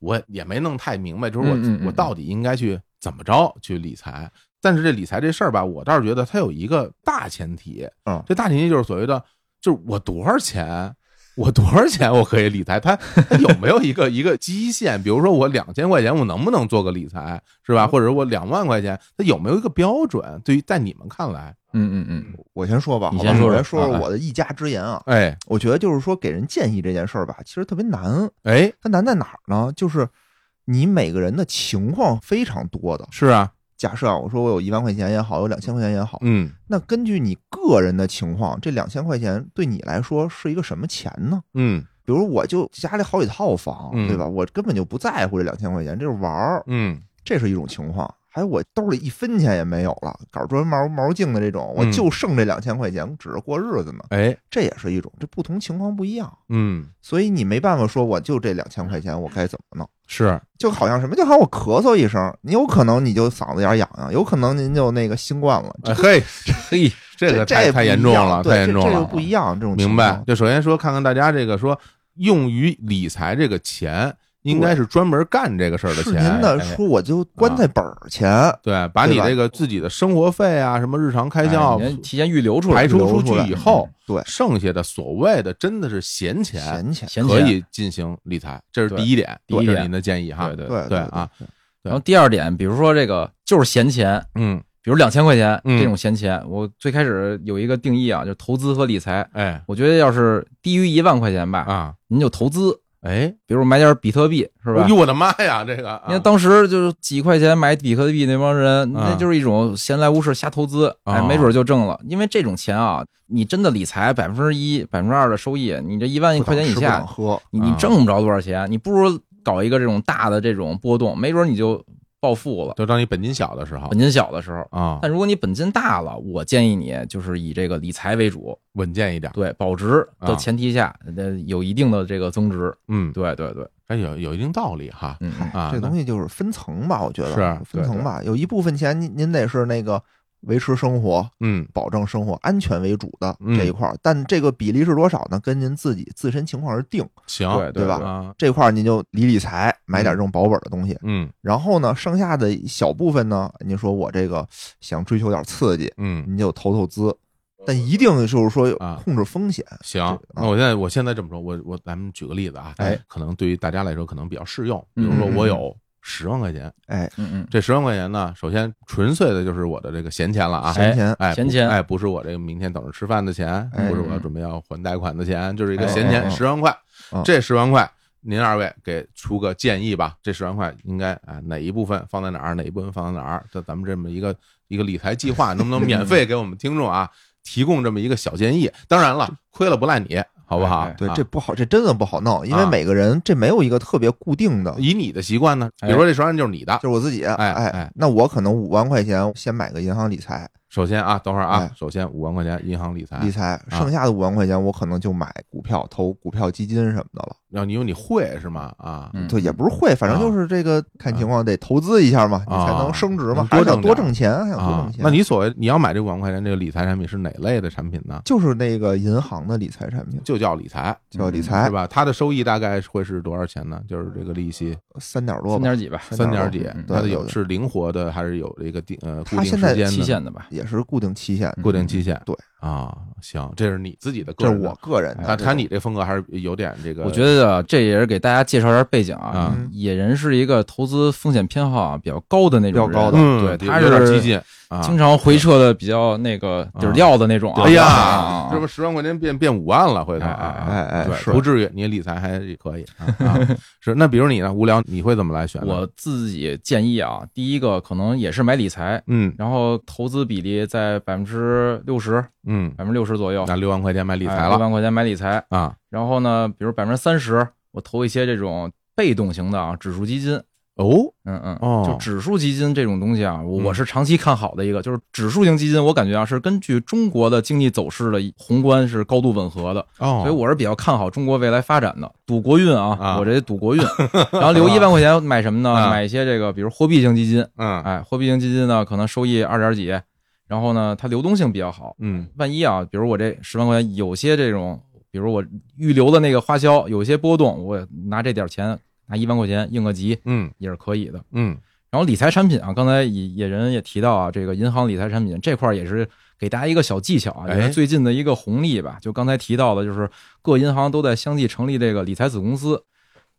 我也没弄太明白，就是我我到底应该去怎么着去理财。但是这理财这事儿吧，我倒是觉得它有一个大前提，嗯这大前提就是所谓的，就是我多少钱，我多少钱我可以理财？它它有没有一个一个基线？比如说我两千块钱，我能不能做个理财，是吧？或者我两万块钱，它有没有一个标准？对于在你们看来，嗯嗯嗯，我先说吧，你先说说好吧我来说啊说我的一家之言啊。哎我觉得就是说给人建议这件事儿吧，其实特别难。哎，它难在哪儿呢？就是你每个人的情况非常多的。是啊，假设啊，我说我有一万块钱也好，有两千块钱也好，嗯那根据你个人的情况，这两千块钱对你来说是一个什么钱呢？嗯比如我就家里好几套房，嗯对吧？我根本就不在乎这两千块钱，这是玩儿，嗯这是一种情况。还有我兜里一分钱也没有了，搞砖毛毛镜的这种，我嗯就剩这两千块钱，指着过日子呢，哎这也是一种。这不同情况不一样，嗯所以你没办法说我就这两千块钱，我该怎么弄？是就好像什么，就好像我咳嗽一声，你有可能你就嗓子眼儿痒痒，有可能您就那个新冠了。哎嘿，嘿，这个这太太严重了，对这这就太严重了，不一样。这种明白？就首先说，看看大家这个说用于理财这个钱，应该是专门干这个事儿的是钱。您的哎说我就关在本儿钱，对，把你这个自己的生活费啊，什么日常开销哎提前预留出来，排除出去以后，对剩下的所谓的真的是闲钱，闲钱，可以进行理财，这是第一点，第一点这是您的建议哈。对对对对啊，对然后第二点，比如说这个就是闲钱，嗯，比如两千块钱嗯这种闲钱，我最开始有一个定义啊，就投资和理财。哎我觉得要是低于一万块钱吧，啊，您就投资，哎，比如买点比特币，是吧哎？呦我的妈呀，这个你看当时就是几块钱买比特币那帮人，啊那就是一种闲来无事瞎投资，哎，哦没准就挣了。因为这种钱啊，你真的理财百分之一、百分之二的收益，你这一万不块钱以下喝，你挣不着多少钱，你不如搞一个这种大的这种波动，没准你就暴富了。就当你本金小的时候本金小的时候，啊，但如果你本金大了，我建议你就是以这个理财为主，稳健一点。对保值啊的前提下，呃，有一定的这个增值。嗯，对对对，哎，有有一定道理哈。嗯嗯啊，这东西就是分层吧，我觉得是分层吧。有一部分钱您您得是那个维持生活、嗯保证生活安全为主的嗯这一块儿，但这个比例是多少呢？跟您自己自身情况而定。行，对对吧啊，这块儿您就理理财，买点这种保本的东西。嗯然后呢，剩下的小部分呢，您说我这个想追求点刺激，嗯，您就投投资，但一定就是说啊控制风险。行这，那我现在我现在这么说，我我咱们举个例子啊，哎，可能对于大家来说可能比较适用。比如说嗯我有十万块钱，哎，嗯嗯，这十万块钱呢，首先纯粹的就是我的这个闲钱了啊，闲钱，哎，闲钱哎，不是我这个明天等着吃饭的钱，哎不是我要准备要还贷款的钱，就是一个哎闲钱，十万块嗯。这十万块，您二位给出个建议吧。这十万块应该啊哪一部分放在哪儿，哪一部分放在哪儿？这咱们这么一个一个理财计划，能不能免费给我们听众啊提供这么一个小建议？当然了，亏了不赖你，好不好？对，啊这不好，这真的不好弄，因为啊每个人这没有一个特别固定的，以你的习惯呢，比哎如说这十万就是你的就，是我自己。哎哎哎那我可能五万块钱先买个银行理财，首先啊，等会儿啊哎，首先五万块钱银行理财。理，财，剩下的五万块钱我可能就买股票、投股票基金什么的了。然后你因为你会是吗？啊，嗯。对，也不是会，反正就是这个看情况得投资一下嘛，你才能升值嘛能，还是要多挣多挣钱，还想多啊。挣，钱。那你所谓你要买这五万块钱这个理财产品是哪类的产品呢？就是那个银行的理财产品，就叫理财，叫理财。是，吧？它的收益大概会是多少钱呢？就是这个利息？三点多吧，三点几吧，三点几嗯，它的对对。有是灵活的还是有这个定呃固定它现在时间的期限的吧。也是固定期限，固定期限？对啊，行，这是你自己的个这是我个人的。那这种他你这风格还是有点这个，我觉得这也是给大家介绍一下背景啊啊。野人是一个投资风险偏好啊比较高的那种人，比较高的嗯，对，他有点激进啊。经常回撤的比较那个底儿掉的那种啊。哎呀啊，这不十万块钱变变五万了，回头哎啊，哎哎对，是不至于，你理财还可以啊。啊是，那比如你呢？无聊你会怎么来选？我自己建议啊，第一个可能也是买理财，嗯然后投资比例在百分之六十嗯，百分之六十左右，拿六万块钱买理财了。哎六万块钱买理财。啊，然后呢，比如百分之三十，我投一些这种被动型的啊指数基金。哦，嗯嗯，哦。就指数基金这种东西啊，我是长期看好的一个，就是指数型基金，我感觉啊是根据中国的经济走势的宏观是高度吻合的，哦，所以我是比较看好中国未来发展的。赌国运啊，啊我这赌国运，然后留一万块钱买什么呢？啊。买一些这个，比如货币型基金，嗯。哎，货币型基金呢可能收益二点几，然后呢它流动性比较好，嗯。万一啊，比如我这十万块钱有些这种，比如我预留的那个花销有些波动，我拿这点钱拿一万块钱应个急嗯。也是可以的。嗯。然后理财产品啊，刚才野野人也提到啊，这个银行理财产品这块也是给大家一个小技巧啊，哎。也是最近的一个红利吧。就刚才提到的，就是各银行都在相继成立这个理财子公司，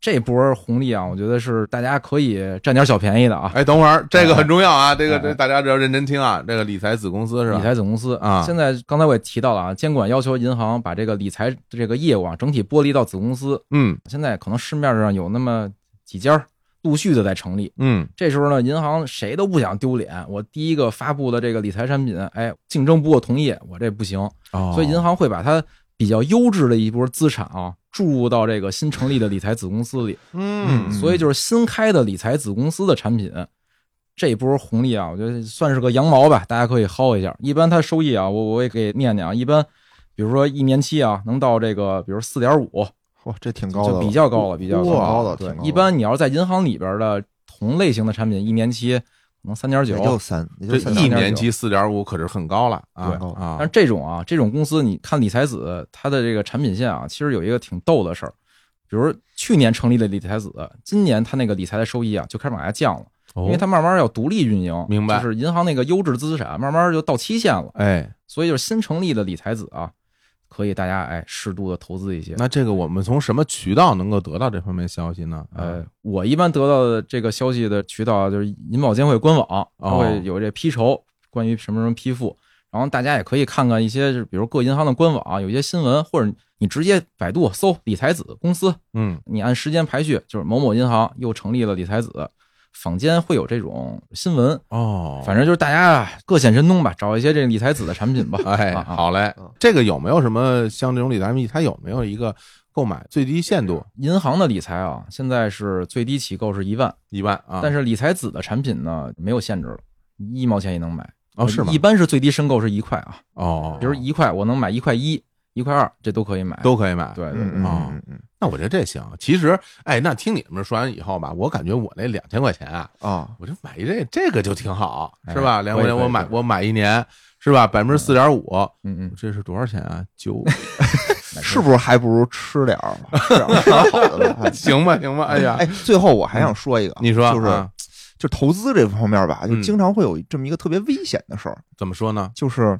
这波红利啊，我觉得是大家可以占点小便宜的啊。哎，等会儿这个很重要啊，这个哎这大家只要认真听啊，这个理财子公司是吧？理财子公司啊现在刚才我也提到了啊，监管要求银行把这个理财这个业务啊整体剥离到子公司。嗯现在可能市面上有那么几家陆续的在成立，嗯这时候呢，银行谁都不想丢脸，我第一个发布的这个理财产品，哎，竞争不过同业，我这不行，哦，所以银行会把它比较优质的一波资产啊注入到这个新成立的理财子公司里，嗯所以就是新开的理财子公司的产品。这波红利啊，我觉得算是个羊毛吧，大家可以薅一下。一般它收益啊，我我也给念念啊。一般，比如说一年期啊，能到这个，比如四点五，哇，这挺高的就，比较高了，比较高的，对挺高，的一般你要是在银行里边的同类型的产品，一年期可能三点九也，就三，这就一年期四点五可是很高了啊对。啊。但是这种啊，这种公司，你看理财子它的这个产品线啊，其实有一个挺逗的事儿，比如去年成立的理财子，今年它那个理财的收益啊就开始往下降了，因为它慢慢要独立运营，哦明白。就是银行那个优质资产慢慢就到期限了，哎，所以就是新成立的理财子啊，可以大家哎适度的投资一些。那这个我们从什么渠道能够得到这方面消息呢？呃，我一般得到的这个消息的渠道就是银保监会官网，会有这批筹，关于什么什么批复，然后大家也可以看看一些，就是比如各银行的官网有一些新闻，或者你直接百度搜理财子公司，嗯你按时间排序，就是某某银行又成立了理财子，坊间会有这种新闻。哦，反正就是大家啊各显神通吧，找一些这个理财子的产品吧。哎，好嘞嗯，这个有没有什么像这种理财产品，它有没有一个购买最低限度银行的理财啊，现在是最低起购是一万，一万啊？但是理财子的产品呢没有限制了，一毛钱也能买。哦是吗一？般是最低申购是一块啊，哦，比如一块我能买一块一、一块二，这都可以买。都可以买。对对啊嗯嗯哦嗯嗯那我觉得这行。其实，哎，那听你们说完以后吧，我感觉我那两千块钱啊，啊，我就买一这这个就挺好，哎是吧？两块钱我买我买一年，是吧？百分之四点五，嗯嗯，这是多少钱啊？九，是不是还不如吃点儿，好的 行吧行吧。哎呀，哎，最后我还想说一个，你说就是啊就投资这方面吧，就嗯经常会有这么一个特别危险的事儿，怎么说呢？就是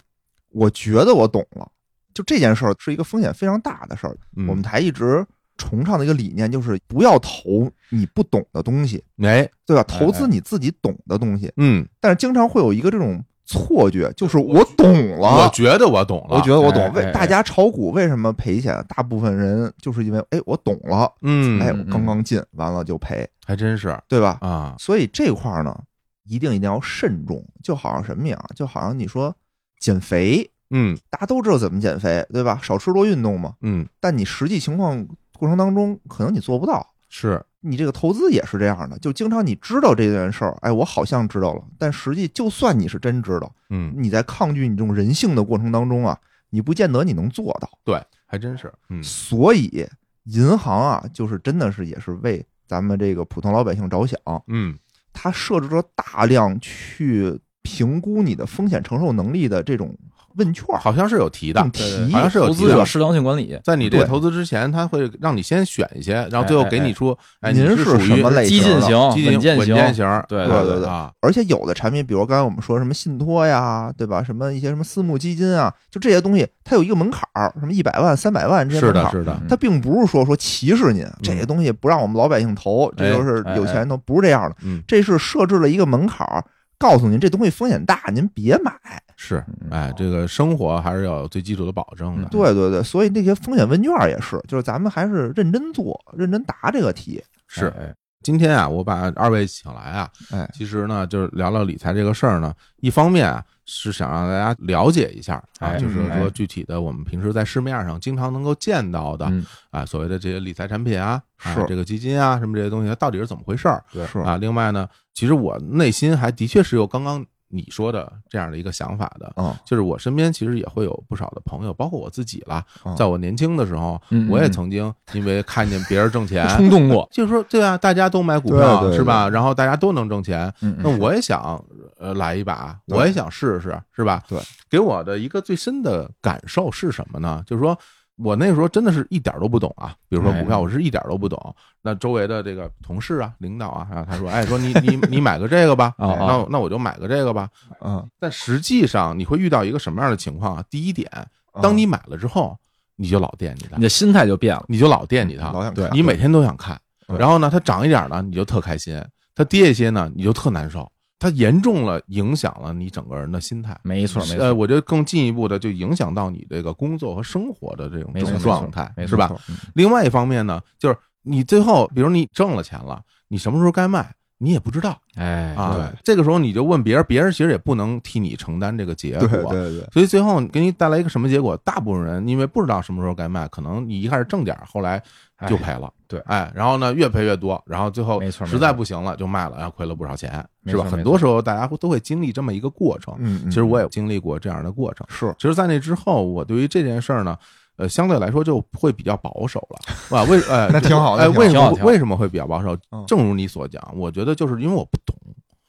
我觉得我懂了，就这件事儿是一个风险非常大的事儿。嗯我们台一直崇尚的一个理念就是不要投你不懂的东西，哎，对吧？哎投资你自己懂的东西，嗯，但是经常会有一个这种错觉，就是我懂了我。觉得我懂了，我觉得我懂为大家炒股为什么赔钱？大部分人就是因为，哎，我懂了，嗯，哎，刚刚进，完了就赔，还真是对吧？啊，所以这块儿呢，一定一定要慎重，就好像什么呀？就好像你说减肥，嗯大家都知道怎么减肥，对吧？少吃多运动嘛。嗯，但你实际情况过程当中，可能你做不到。是，你这个投资也是这样的，就经常你知道这件事儿，哎，我好像知道了，但实际就算你是真知道，嗯，你在抗拒你这种人性的过程当中啊，你不见得你能做到。对，还真是，嗯所以银行啊，就是真的是也是为咱们这个普通老百姓着想，嗯，它设置了大量去评估你的风险承受能力的这种问卷儿，好像是有提的这种，题，好像是有投提的资者适当性管理，在你这投资之前，他会让你先选一些，然后最后给你出，哎，您是属于什么类激进型的型、基金稳健型，稳健型，对对对而且有的产品，比如刚才我们说什么信托呀，对吧？什么一些什么私募基金啊，就这些东西，它有一个门槛儿，什么一百万、三百万这些是的，门槛儿。是的，嗯它并不是说说歧视您，这些东西不让我们老百姓投，这就是哎有钱人投，不是这样的。嗯，这是设置了一个门槛儿，告诉您这东西风险大，您别买。是，嗯哎，这个生活还是要有最基础的保证的，对对对，所以那些风险问卷也是，就是咱们还是认真做，认真答这个题。是。哎今天啊，我把二位请来啊，哎，其实呢，就是聊聊理财这个事儿呢。一方面啊，是想让大家了解一下啊，哎就是哎说具体的我们平时在市面上经常能够见到的嗯啊，所谓的这些理财产品啊，啊是这个基金啊，什么这些东西，它到底是怎么回事儿对是啊？另外呢，其实我内心还的确是有刚刚你说的这样的一个想法的，嗯就是我身边其实也会有不少的朋友，包括我自己啦嗯，在我年轻的时候我也曾经因为看见别人挣钱，冲动过，就是说对啊，大家都买股票是吧？然后大家都能挣钱，嗯那我也想呃来一把，我也想试试，是吧？对，给我的一个最深的感受是什么呢？就是说我那时候真的是一点都不懂啊，比如说股票，哎我是一点都不懂。那周围的这个同事啊、领导啊，啊他说，哎，说你你你买个这个吧，哦哦那那我就买个这个吧。嗯，但实际上你会遇到一个什么样的情况啊？第一点，嗯当你买了之后，你就老惦记它你，的心态就变了。你就老惦记它，老想看你每天都想看，然后呢，它涨一点呢，你就特开心；它跌一些呢，你就特难受。它严重了影响了你整个人的心态。没错，没呃，错，我觉得更进一步的就影响到你这个工作和生活的这种状态，是吧？嗯另外一方面呢，就是你最后，比如你挣了钱了，你什么时候该卖，你也不知道哎，啊对，。这个时候你就问别人，别人其实也不能替你承担这个结果。对对，所以最后给你带来一个什么结果？大部分人因为不知道什么时候该卖，可能你一开始挣点儿，后来就赔了。对哎，然后呢越赔越多，然后最后实在不行了就卖了，然后亏了不少钱，是吧？很多时候大家都会经历这么一个过程。嗯，嗯其实我也经历过这样的过程。是其实，在那之后，我对于这件事儿呢，呃，相对来说就会比较保守了，啊，为呃，那挺好的哎，为什么为什么会比较保守？嗯？正如你所讲，我觉得就是因为我不懂，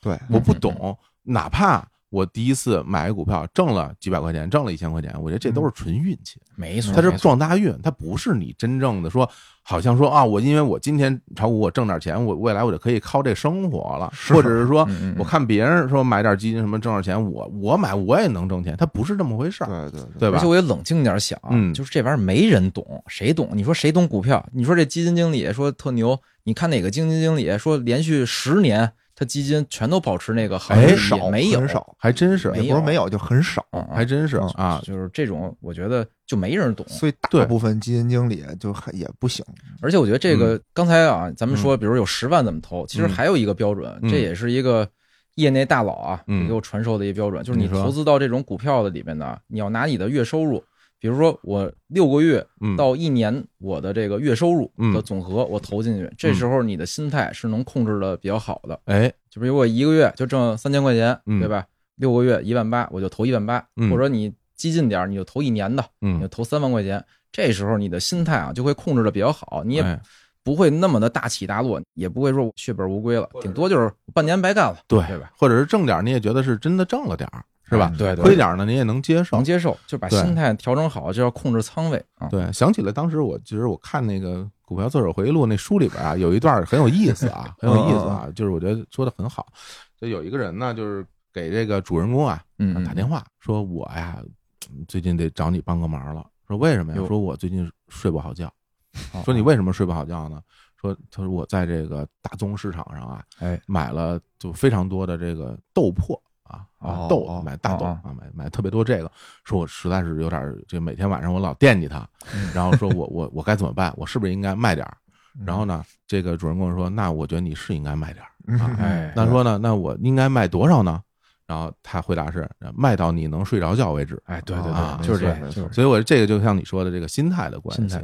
对，我不懂，哪怕我第一次买股票挣了几百块钱，挣了一千块钱，我觉得这都是纯运气，没错，它是撞大运，它不是你真正的说，好像说啊，我因为我今天炒股我挣点钱，我未来我就可以靠这生活了，或者是说嗯嗯嗯我看别人说买点基金什么挣点钱，我我买我也能挣钱，它不是这么回事儿，对对对，对吧而且？我也冷静点想就是这玩意儿没人懂，谁懂？你说谁懂股票？你说这基金经理说特牛，你看哪个基金经理说连续十年他基金全都保持那个行哎业也少没有很，少，还真是，没有也不是没有，就很少。还真是嗯啊，就是这种，我觉得就没人懂。所以大部分基金经理就还也不行。而且我觉得这个刚才啊，咱们说，比如有十万怎么投，其实嗯还有一个标准，嗯这也是一个业内大佬啊嗯给我传授的一个标准，就是你投资到这种股票的里面呢，你要拿你的月收入，比如说我六个月嗯，到一年我的这个月收入嗯的总和我投进去，这时候你的心态是能控制的比较好的。哎，就比如我一个月就挣三千块钱，嗯对吧？六个月一万八，我就投一万八，嗯或者你激进点，你就投一年的，你就嗯，投三万块钱。这时候你的心态啊就会控制的比较好，你也哎不会那么的大起大落，也不会说血本无归了，顶多就是半年白干了，对对吧？或者是挣点，你也觉得是真的挣了点儿，是吧？哎对对亏点儿呢，您也能接受能。接受，就把心态调整好，就要控制仓位啊。对，想起来当时我其实我看那个《股票作者回忆录》那书里边啊，有一段很有意思啊，很有意思啊，就是我觉得说的很好。就有一个人呢，就是给这个主人公啊嗯，打电话说：“我呀，最近得找你帮个忙了。”说为什么呀？说我最近睡不好觉。哦说你为什么睡不好觉呢？说他说我在这个大宗市场上啊，哎买了就非常多的这个豆粕啊啊哦豆哦买大豆哦啊买买特别多这个，说我实在是有点儿这每天晚上我老惦记他，嗯 然后说我我我该怎么办？我是不是应该卖点儿？然后呢，这个主人公说，那我觉得你是应该卖点儿。哎那说呢，那我应该卖多少呢？然后他回答是卖到你能睡着觉为止。哎，对对啊对，就是这样，就是所以我这个就像你说的这个心态的关系。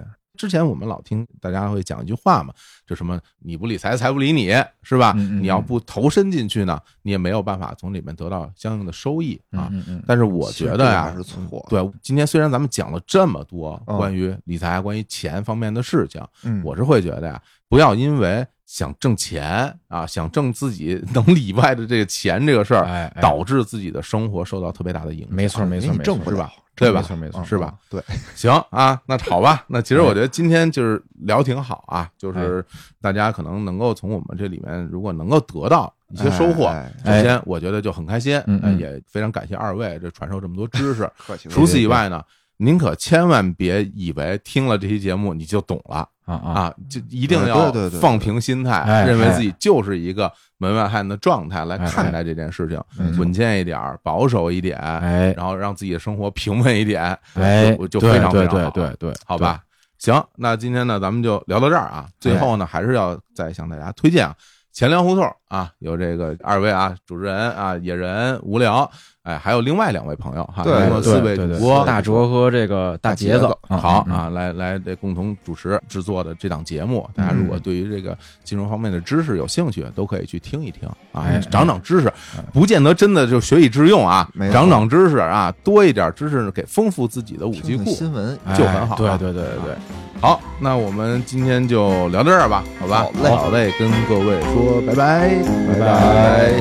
之前我们老听大家会讲一句话嘛，就什么你不理财，财不理你，是吧？你要不投身进去呢，你也没有办法从里面得到相应的收益啊。但是我觉得呀，是错。，对，今天虽然咱们讲了这么多嗯关于理财、关于钱方面的事情，嗯，我是会觉得呀，不要因为想挣钱啊，想挣自己能里以外的这个钱这个事儿，导致自己的生活受到特别大的影响。没错没错没错挣是吧，对吧没错没错嗯是吧？？对，行啊，那好吧，那其实我觉得今天就是聊挺好啊，就是大家可能能够从我们这里面，如果能够得到一些收获，哎首先我觉得就很开心，也非常感谢二位这传授这么多知识。除此以外呢，您可千万别以为听了这期节目你就懂了啊啊，啊，就一定哎要放平心态，哎认为自己就是一个门外汉的状态来哎看待这件事情，稳健一点儿，保守一点，哎。然后让自己的生活平稳一点，哎，就就非常非常好。对对对对，好吧？行，那今天呢，咱们就聊到这儿啊。最后呢，还是要再向大家推荐啊，钱粮胡同啊，有这个二位啊，主持人啊，野人无聊哎，还有另外两位朋友哈，对一共四位主播，大卓和这个大杰子好啊，来来这共同主持制作的这档节目，大家如果对于这个金融方面的知识有兴趣，都可以去听一听啊哎，长长知识，不见得真的就学以致用啊长长知识啊，多一点知识给丰富自己的武器库。新闻，哎就很好啊对对对对对，好，那我们今天就聊到这儿吧，好吧？好嘞好嘞，跟各位说拜拜，拜拜。